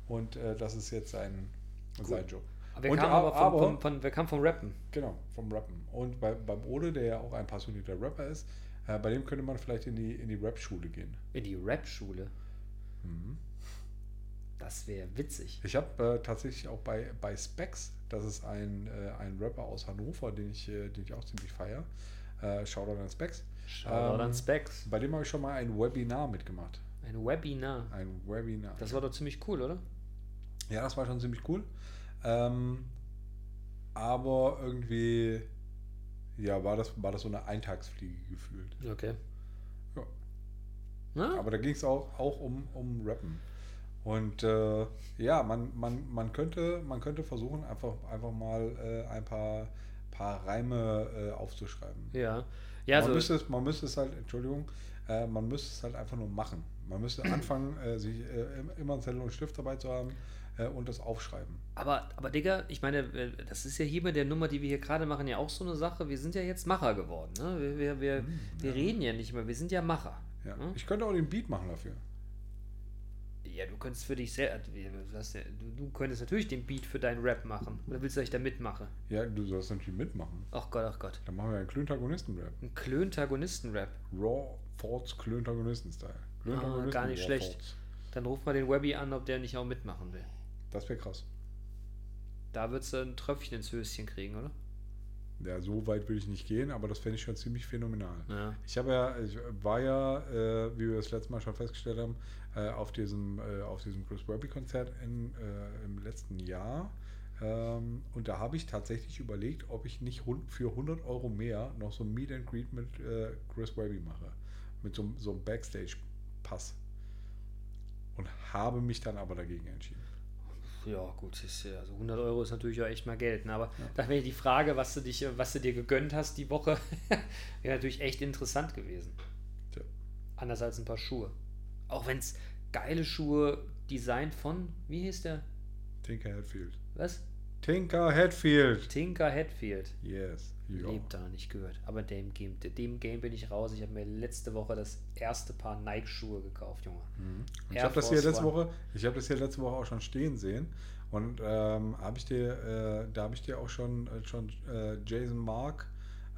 Und äh, das ist jetzt sein, sein Job. Aber wir kamen a- aber, vom, aber- vom, von, wir kamen vom Rappen. Genau, vom Rappen. Und bei, beim Ole, der ja auch ein passionierter Rapper ist, äh, bei dem könnte man vielleicht in die, in die Rap-Schule gehen. In die Rap-Schule. Mhm. Das wäre witzig. Ich habe äh, tatsächlich auch bei, bei Specs, das ist ein, äh, ein Rapper aus Hannover, den ich, äh, den ich auch ziemlich feiere. Äh, Shoutout an Specs. Shoutout Ähm, an Specs. Bei dem habe ich schon mal ein Webinar mitgemacht. Ein Webinar. Ein Webinar. Das war doch ziemlich cool, oder? ja, das war schon ziemlich cool. Ähm, aber irgendwie, ja, war das, war das so eine Eintagsfliege gefühlt. Okay. Ja. Na? Aber da ging es auch, auch um, um Rappen. Und äh, ja, man, man, man, könnte, man könnte versuchen, einfach, einfach mal äh, ein paar, paar Reime äh, aufzuschreiben. Ja. Ja, man, so, müsste es, man müsste es halt, Entschuldigung, äh, man müsste es halt einfach nur machen. Man müsste anfangen, äh, sich äh, im- immer einen Zettel und Stift dabei zu haben äh, und das aufschreiben. aber, aber Digga, ich meine, äh, das ist ja hier bei der Nummer, die wir hier gerade machen, ja auch so eine Sache. Wir sind ja jetzt Macher geworden. Ne? Wir, wir, wir, wir reden ja nicht mehr, wir sind ja Macher. Ja. ne? Ich könnte auch den Beat machen dafür. Ja, du könntest für dich sehr. Du, hast ja, du, du könntest natürlich den Beat für deinen Rap machen. Oder willst du, dass ich da mitmache? Ja, du sollst natürlich mitmachen. Ach Gott, ach Gott. Dann machen wir einen Klöntagonisten-Rap. Ein Klöntagonisten-Rap. Raw Thoughts Klöntagonisten-Style. Klöntagonisten, Ah, gar nicht Raw schlecht. Thoughts. Dann ruf mal den Webby an, ob der nicht auch mitmachen will. Das wäre krass. Da würdest du ein Tröpfchen ins Höschen kriegen, oder? Ja, so weit würde ich nicht gehen, aber das fände ich schon ziemlich phänomenal. Ja. Ich habe ja, ich war ja, äh, wie wir das letzte Mal schon festgestellt haben, äh, auf diesem, äh, auf diesem Chris Webby Konzert in, äh, im letzten Jahr. Ähm, und da habe ich tatsächlich überlegt, ob ich nicht für 100 Euro mehr noch so ein Meet and Greet mit äh, Chris Webby mache. Mit so, so einem Backstage-Pass. Und habe mich dann aber dagegen entschieden. Ja, gut, ist, ja- also 100 Euro ist natürlich auch echt mal Geld. Ne? Aber da wäre die Frage, was du, dich, was du dir gegönnt hast die Woche, wäre natürlich echt interessant gewesen. Tja. Anders als ein paar Schuhe. Auch wenn es geile Schuhe, Design von, wie hieß der? Tinker Hatfield. Was? Tinker Hatfield! Tinker Hatfield. Yes. Ja. Lebt da, nicht gehört. Aber dem Game, dem Game bin ich raus. Ich habe mir letzte Woche das erste Paar Nike-Schuhe gekauft, Junge. Mhm. Ich habe das hier letzte One. Woche, ich habe das hier letzte Woche auch schon stehen sehen und ähm, habe ich dir, äh, da habe ich dir auch schon äh, schon äh, Jason Mark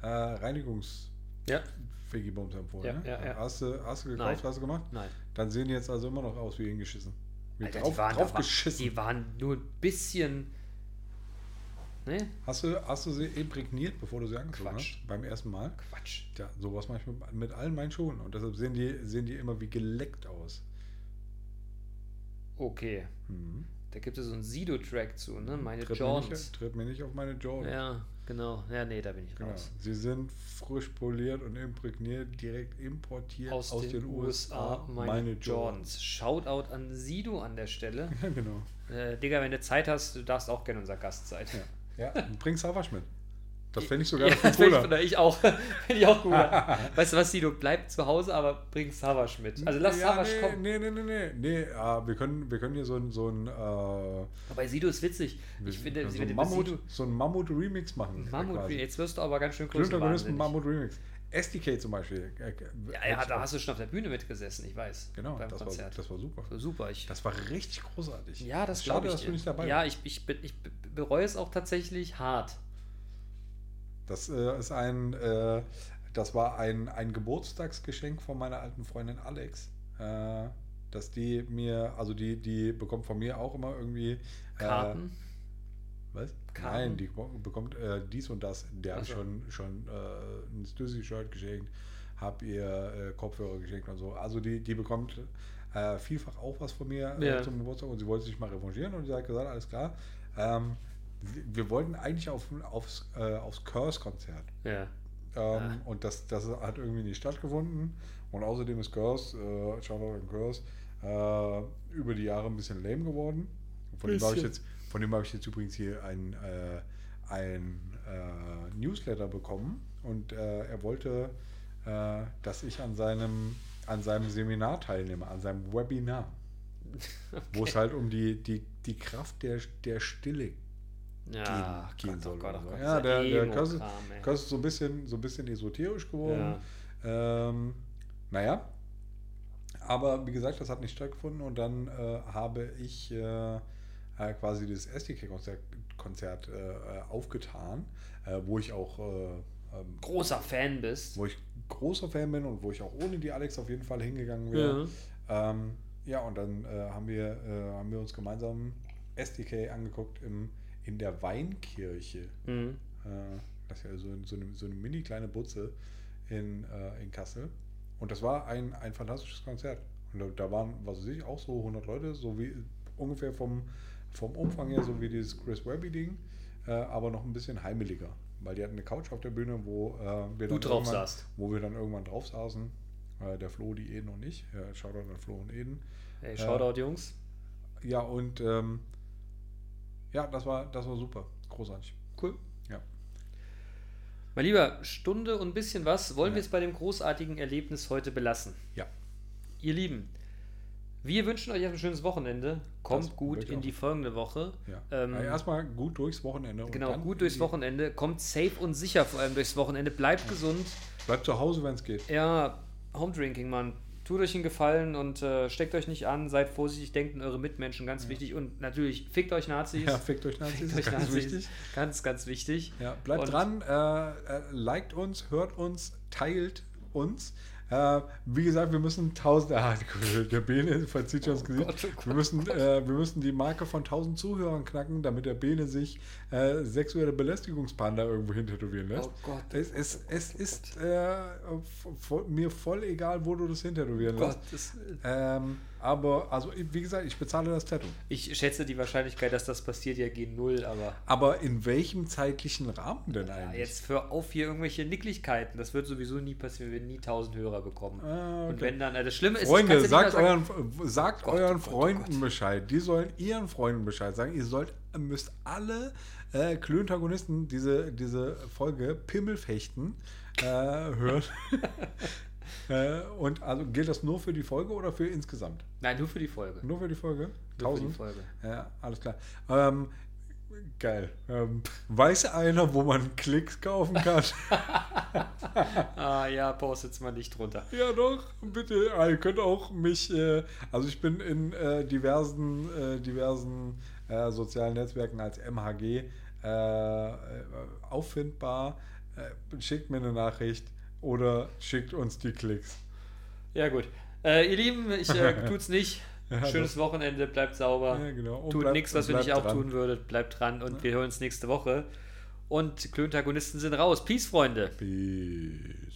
äh, Reinigungs Ja. Figibums empfohlen. Ja, ne? ja, ja. Hast du, hast du gekauft, Nein. hast du gemacht? Nein. Dann sehen die jetzt also immer noch aus wie hingeschissen. Wie Alter, drauf, die, waren, drauf geschissen. die waren nur ein bisschen. Ne? Hast du, hast du sie imprägniert, bevor du sie angezogen Quatsch. hast? Beim ersten Mal? Quatsch. Ja, sowas mache ich mit, mit allen meinen Schuhen. Und deshalb sehen die, sehen die immer wie geleckt aus. Okay. Mhm. Da gibt es so einen Sido-Track zu, ne? Meine Tritt, mir Jordans. nicht, tritt mir nicht auf meine Jordan. Ja, genau. Ja, nee, da bin ich Genau. raus. Sie sind frisch poliert und imprägniert, direkt importiert Aus, den, USA, meine, Jordans. Shoutout an Sido an der Stelle. Ja, genau. äh, Digga, wenn du Zeit hast, du darfst auch gerne unser Gast sein. Ja, ja bring Savasch mit. Das fände ich sogar Ja, das finde ich, cooler. ich auch. Finde ich auch gut. weißt du was, Sido? Bleib zu Hause, aber bring Savasch mit. Also lass ja, Savasch nee, kommen. Nee, nee, nee, nee. nee ah, wir, können, wir können hier so ein, so ein, äh, Aber Sido ist witzig. Ich finde, so ein Mammut, so ein Mammut-Remix machen. Mammut, jetzt wirst du aber ganz schön Klöntagonisten größenwahnsinnig. Mammut-Remix. SDK zum Beispiel. Äh, Ja, ja, da hast du schon auf der Bühne mitgesessen, ich weiß. Genau, beim das war, Konzert. das war super. So, super. Ich, Das war richtig großartig. ja, das Schade, ich. dass du nicht dabei ja, ich, ich, be- ich be- bereue es auch tatsächlich hart. Das äh, ist ein, äh, das war ein, ein Geburtstagsgeschenk von meiner alten Freundin Alex. Äh, dass die mir, also die, die bekommt von mir auch immer irgendwie. Äh, Karten. Was? Karten? Nein, die bekommt äh, dies und das. Der so. schon, schon äh, ein Stussy-Shirt geschenkt, habe ihr äh, Kopfhörer geschenkt und so. Also die, die bekommt äh, vielfach auch was von mir äh, Ja. zum Geburtstag und sie wollte sich mal revanchieren und sie hat gesagt, alles klar. Ähm, wir- wollten eigentlich auf, aufs, äh, aufs Curse-Konzert. ja. Ähm, Ah. Und das, das hat irgendwie nicht stattgefunden. Und außerdem ist Curse, äh, Shoutout an Curse, über die Jahre ein bisschen lame geworden. Von dem habe ich jetzt, von dem habe ich jetzt übrigens hier ein, äh, ein äh, Newsletter bekommen. Und äh, er wollte, äh, dass ich an seinem, an seinem Seminar teilnehme, an seinem Webinar. Wo es halt um die, die, die Kraft der, der Stille Ja, gehen Gott, soll. oh Gott, oder oh so. Gott, ja, dieser der, der. Curse ist so ein bisschen, so ein bisschen esoterisch geworden. Ähm, naja, aber wie gesagt, das hat nicht stattgefunden und dann äh, habe ich äh, äh, quasi das SDK-Konzert Konzert, äh, äh, aufgetan, äh, wo ich auch äh, ähm, Großer Fan bist. wo ich großer Fan bin und wo ich auch ohne die Alex auf jeden Fall hingegangen wäre. Ja, ähm, ja und dann haben, wir, haben wir uns gemeinsam SDK angeguckt im, in der Weinkirche. Mhm. Das ist ja so, so, eine, so eine mini kleine Butze in, in Kassel. Und das war ein, ein fantastisches Konzert. Und da, da waren, was weiß ich, auch so 100 Leute, so wie ungefähr vom, vom Umfang her, so wie dieses Chris Webby-Ding, äh, aber noch ein bisschen heimeliger. Weil die hatten eine Couch auf der Bühne, wo äh, wir Du dann drauf irgendwann- saßt. Wo wir dann irgendwann drauf saßen. Äh, der Flo, die Eden und ich. Ja, Shoutout an Flo und Eden. Hey, Shoutout, Jungs. ja, und ähm, ja, das war, das war super. Großartig. Cool. Ja. Mein Lieber, Stunde und ein bisschen was wollen Ja. wir es bei dem großartigen Erlebnis heute belassen. Ja. Ihr Lieben, wir wünschen euch ein schönes Wochenende. Kommt Das gut in die folgende Woche. ja. Ähm, ja Erstmal gut durchs Wochenende. Genau, gut durchs Wochenende. Kommt safe und sicher vor allem durchs Wochenende. Bleibt gesund. Bleibt zu Hause, wenn es geht. Ja, Home Drinking, Mann. Tut euch einen Gefallen und äh, steckt euch nicht an. Seid vorsichtig, denkt an eure Mitmenschen, ganz wichtig. Und natürlich, fickt euch Nazis. Ja, fickt euch Nazis, Fickt euch ganz Nazis. wichtig. Ganz, ganz wichtig. Ja, bleibt Und- dran, äh, äh, liked uns, hört uns, teilt uns. Äh, wie gesagt, wir müssen 1000, ah, der Bene verzieht schon das Gesicht. Gott, oh Gott, wir, müssen, äh, wir müssen die Marke von 1000 Zuhörern knacken, damit der Bene sich äh, sexuelle Belästigungspanda irgendwo hintätowieren lässt. Oh Gott, oh es es, Gott, es oh ist äh, mir voll egal, wo du das hintätowieren Gott, lässt. das, Ähm, aber, also, wie gesagt, ich bezahle das Tattoo. ich schätze die Wahrscheinlichkeit, dass das passiert, ja gegen null, aber Aber in welchem zeitlichen Rahmen denn ja, eigentlich? jetzt für auf hier irgendwelche Nicklichkeiten. Das wird sowieso nie passieren, wir werden nie 1000 Hörer bekommen. Ah, Und okay. wenn dann, äh, das Schlimme ist, Freunde, sagt euren, sagt Gott, euren oh Gott, Freunden Gott. Bescheid. Die sollen ihren Freunden Bescheid sagen. Ihr sollt, müsst alle äh, Klöntagonisten diese, diese Folge Pimmelfechten äh, hören. äh, und also gilt das nur für die Folge oder für insgesamt? Nein, nur für die Folge. Nur für die Folge? Nur für die 1000? Folge. Ja, alles klar. Ähm, geil. Ähm, weiß einer, wo man Klicks kaufen kann? Ah ja, postet's mal nicht drunter. Ja, doch, bitte. Ah, Ihr könnt auch mich, äh, also ich bin in äh, diversen, äh, diversen äh, sozialen Netzwerken als MHG äh, äh, auffindbar. Schickt mir eine Nachricht oder schickt uns die Klicks. Ja, gut. Äh, ihr Lieben, ich äh, tut's nicht. Ja, Schönes Wochenende, bleibt sauber. Ja, genau. Tut nichts, was ihr bleibt nicht auch dran. tun würdet. Bleibt dran und wir hören uns nächste Woche. Und Klöntagonisten sind raus. Peace, Freunde. Peace.